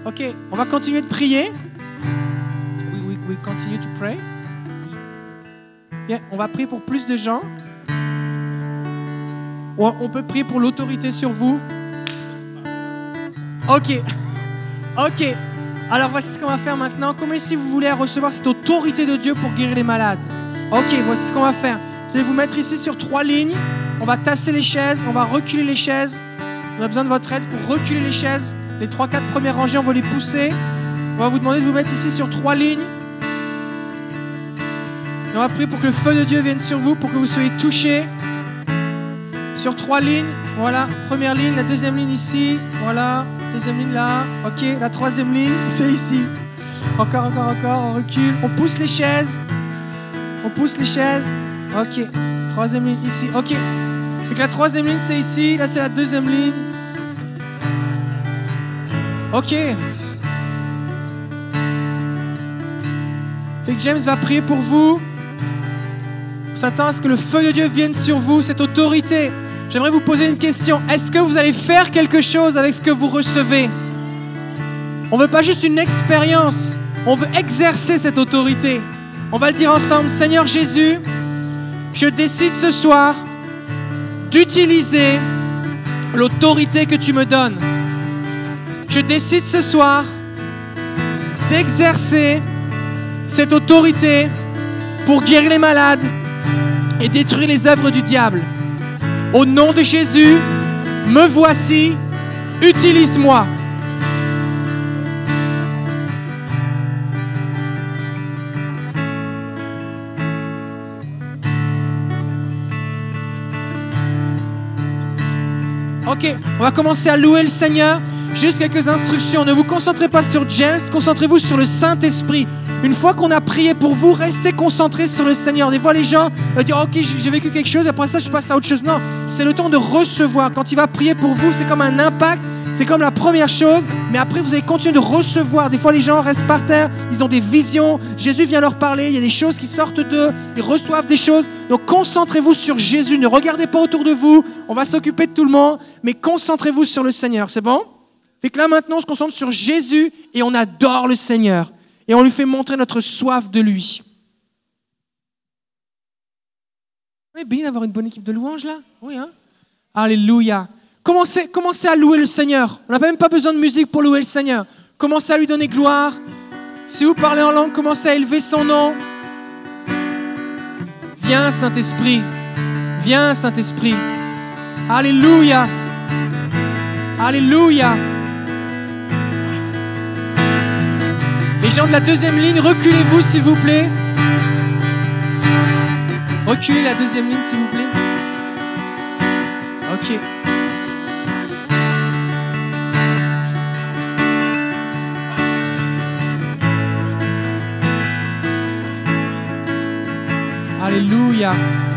OK, on va continuer de prier. We, continue to pray. On va prier pour plus de gens. On peut prier pour l'autorité sur vous. OK. OK. Alors voici ce qu'on va faire maintenant. Comment si vous voulez recevoir cette autorité de Dieu pour guérir les malades OK, voici ce qu'on va faire. Vous allez vous mettre ici sur trois lignes. On va tasser les chaises, on va reculer les chaises. On a besoin de votre aide pour reculer les chaises. Les trois, quatre premières rangées, on va les pousser. On va vous demander de vous mettre ici sur trois lignes. Et on va prier pour que le feu de Dieu vienne sur vous, pour que vous soyez touchés. Sur trois lignes. Voilà, première ligne, la deuxième ligne ici. Voilà, deuxième ligne là. Ok, la troisième ligne, c'est ici. Encore, encore, encore, on recule. On pousse les chaises. On pousse les chaises. Ok, troisième ligne ici. Ok. Fait que la troisième ligne, c'est ici. Là, c'est la deuxième ligne. Ok. Fait que James va prier pour vous. On s'attend à ce que le feu de Dieu vienne sur vous, cette autorité. J'aimerais vous poser une question. Est-ce que vous allez faire quelque chose avec ce que vous recevez? On veut pas juste une expérience. On veut exercer cette autorité. On va le dire ensemble. Seigneur Jésus, je décide ce soir d'utiliser l'autorité que tu me donnes. Je décide ce soir d'exercer cette autorité pour guérir les malades et détruire les œuvres du diable. Au nom de Jésus, me voici, utilise-moi. On va commencer à louer le Seigneur. Juste quelques instructions. Ne vous concentrez pas sur James, concentrez-vous sur le Saint-Esprit. Une fois qu'on a prié pour vous, restez concentrés sur le Seigneur. Des fois, les gens euh, disent Ok, j'ai vécu quelque chose, après ça, je passe à autre chose. Non, c'est le temps de recevoir. Quand il va prier pour vous, c'est comme un impact, c'est comme la première chose, mais après, vous allez continuer de recevoir. Des fois, les gens restent par terre, ils ont des visions. Jésus vient leur parler, il y a des choses qui sortent d'eux, ils reçoivent des choses. Donc, concentrez-vous sur Jésus. Ne regardez pas autour de vous. On va s'occuper de tout le monde, mais concentrez-vous sur le Seigneur. C'est bon? Fait que là maintenant, on se concentre sur Jésus et on adore le Seigneur. Et on lui fait montrer notre soif de lui. C'est bien d'avoir une bonne équipe de louanges là. Oui, hein? Alléluia. Commencez, à louer le Seigneur? On n'a même pas besoin de musique pour louer le Seigneur. Commencez à lui donner gloire? Si vous parlez en langue, commencez à élever son nom? Viens, Saint-Esprit. Viens, Saint-Esprit. Alléluia. Alléluia. Les gens de la deuxième ligne, reculez-vous s'il vous plaît. Reculez la deuxième ligne s'il vous plaît. Ok. Alléluia.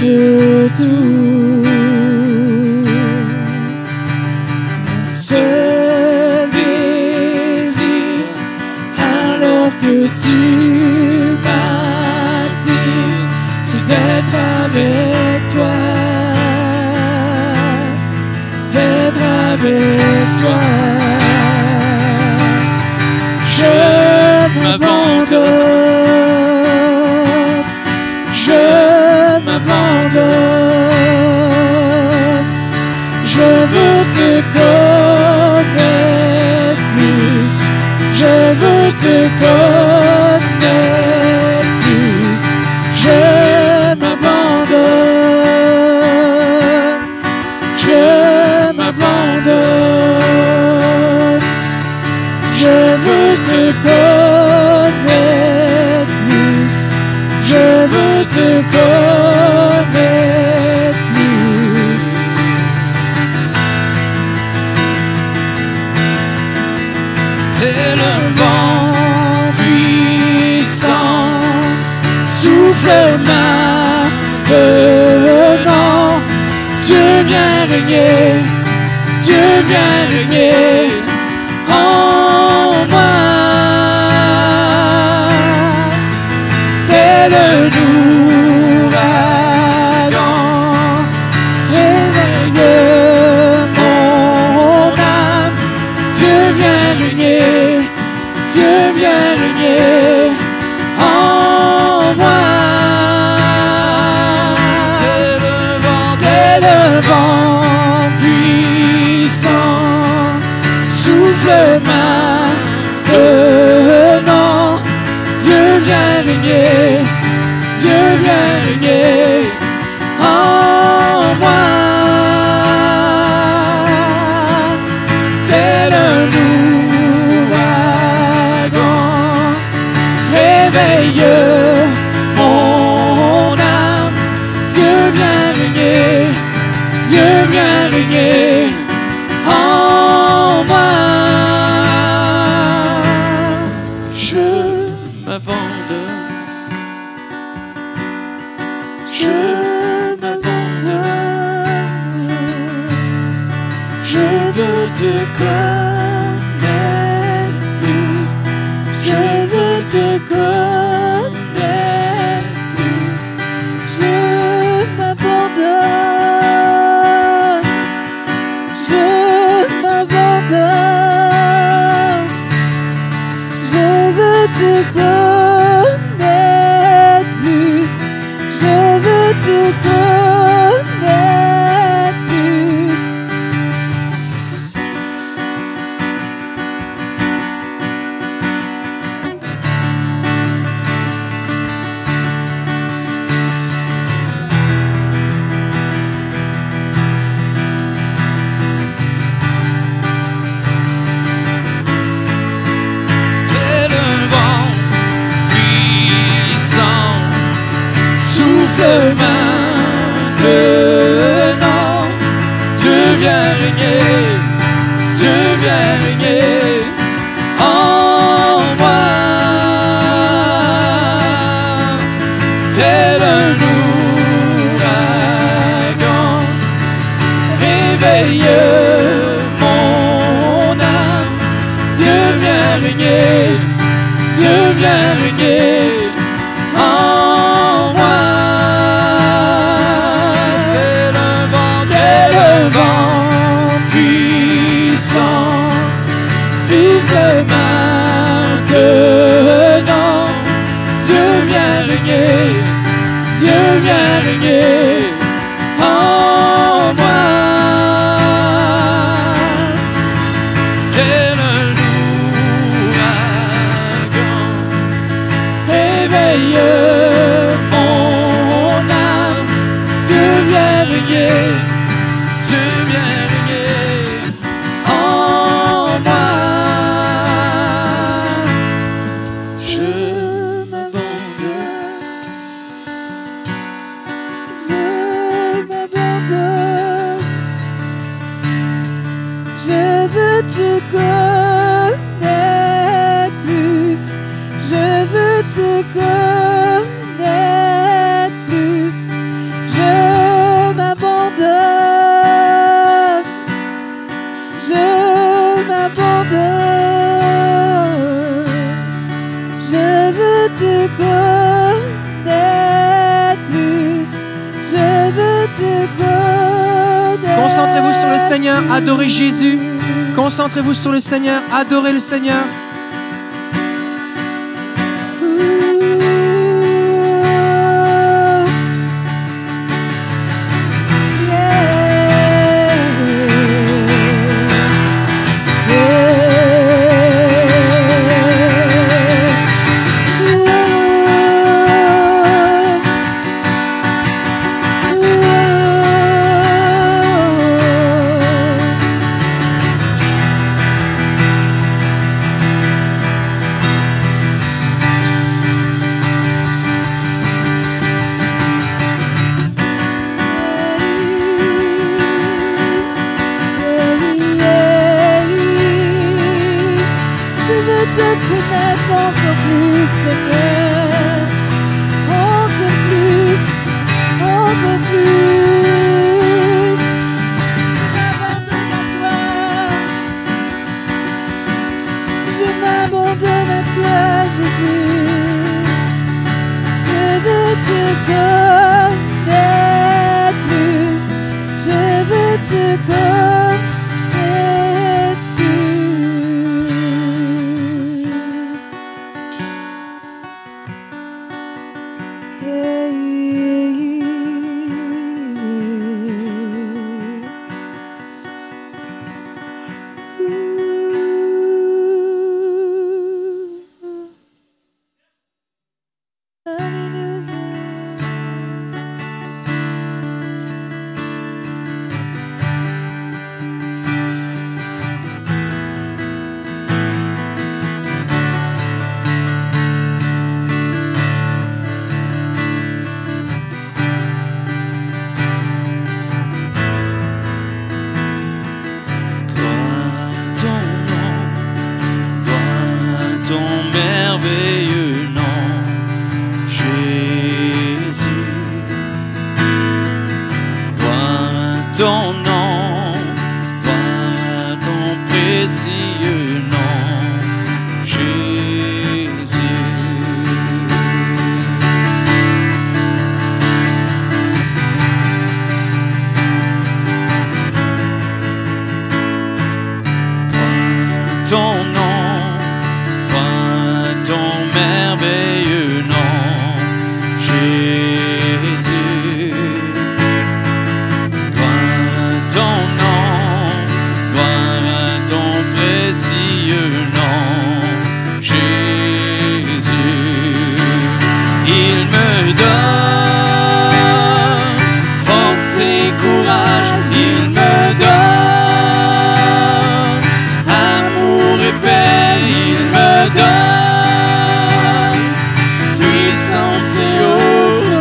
do. Veux te Seigneur, adorez le Seigneur.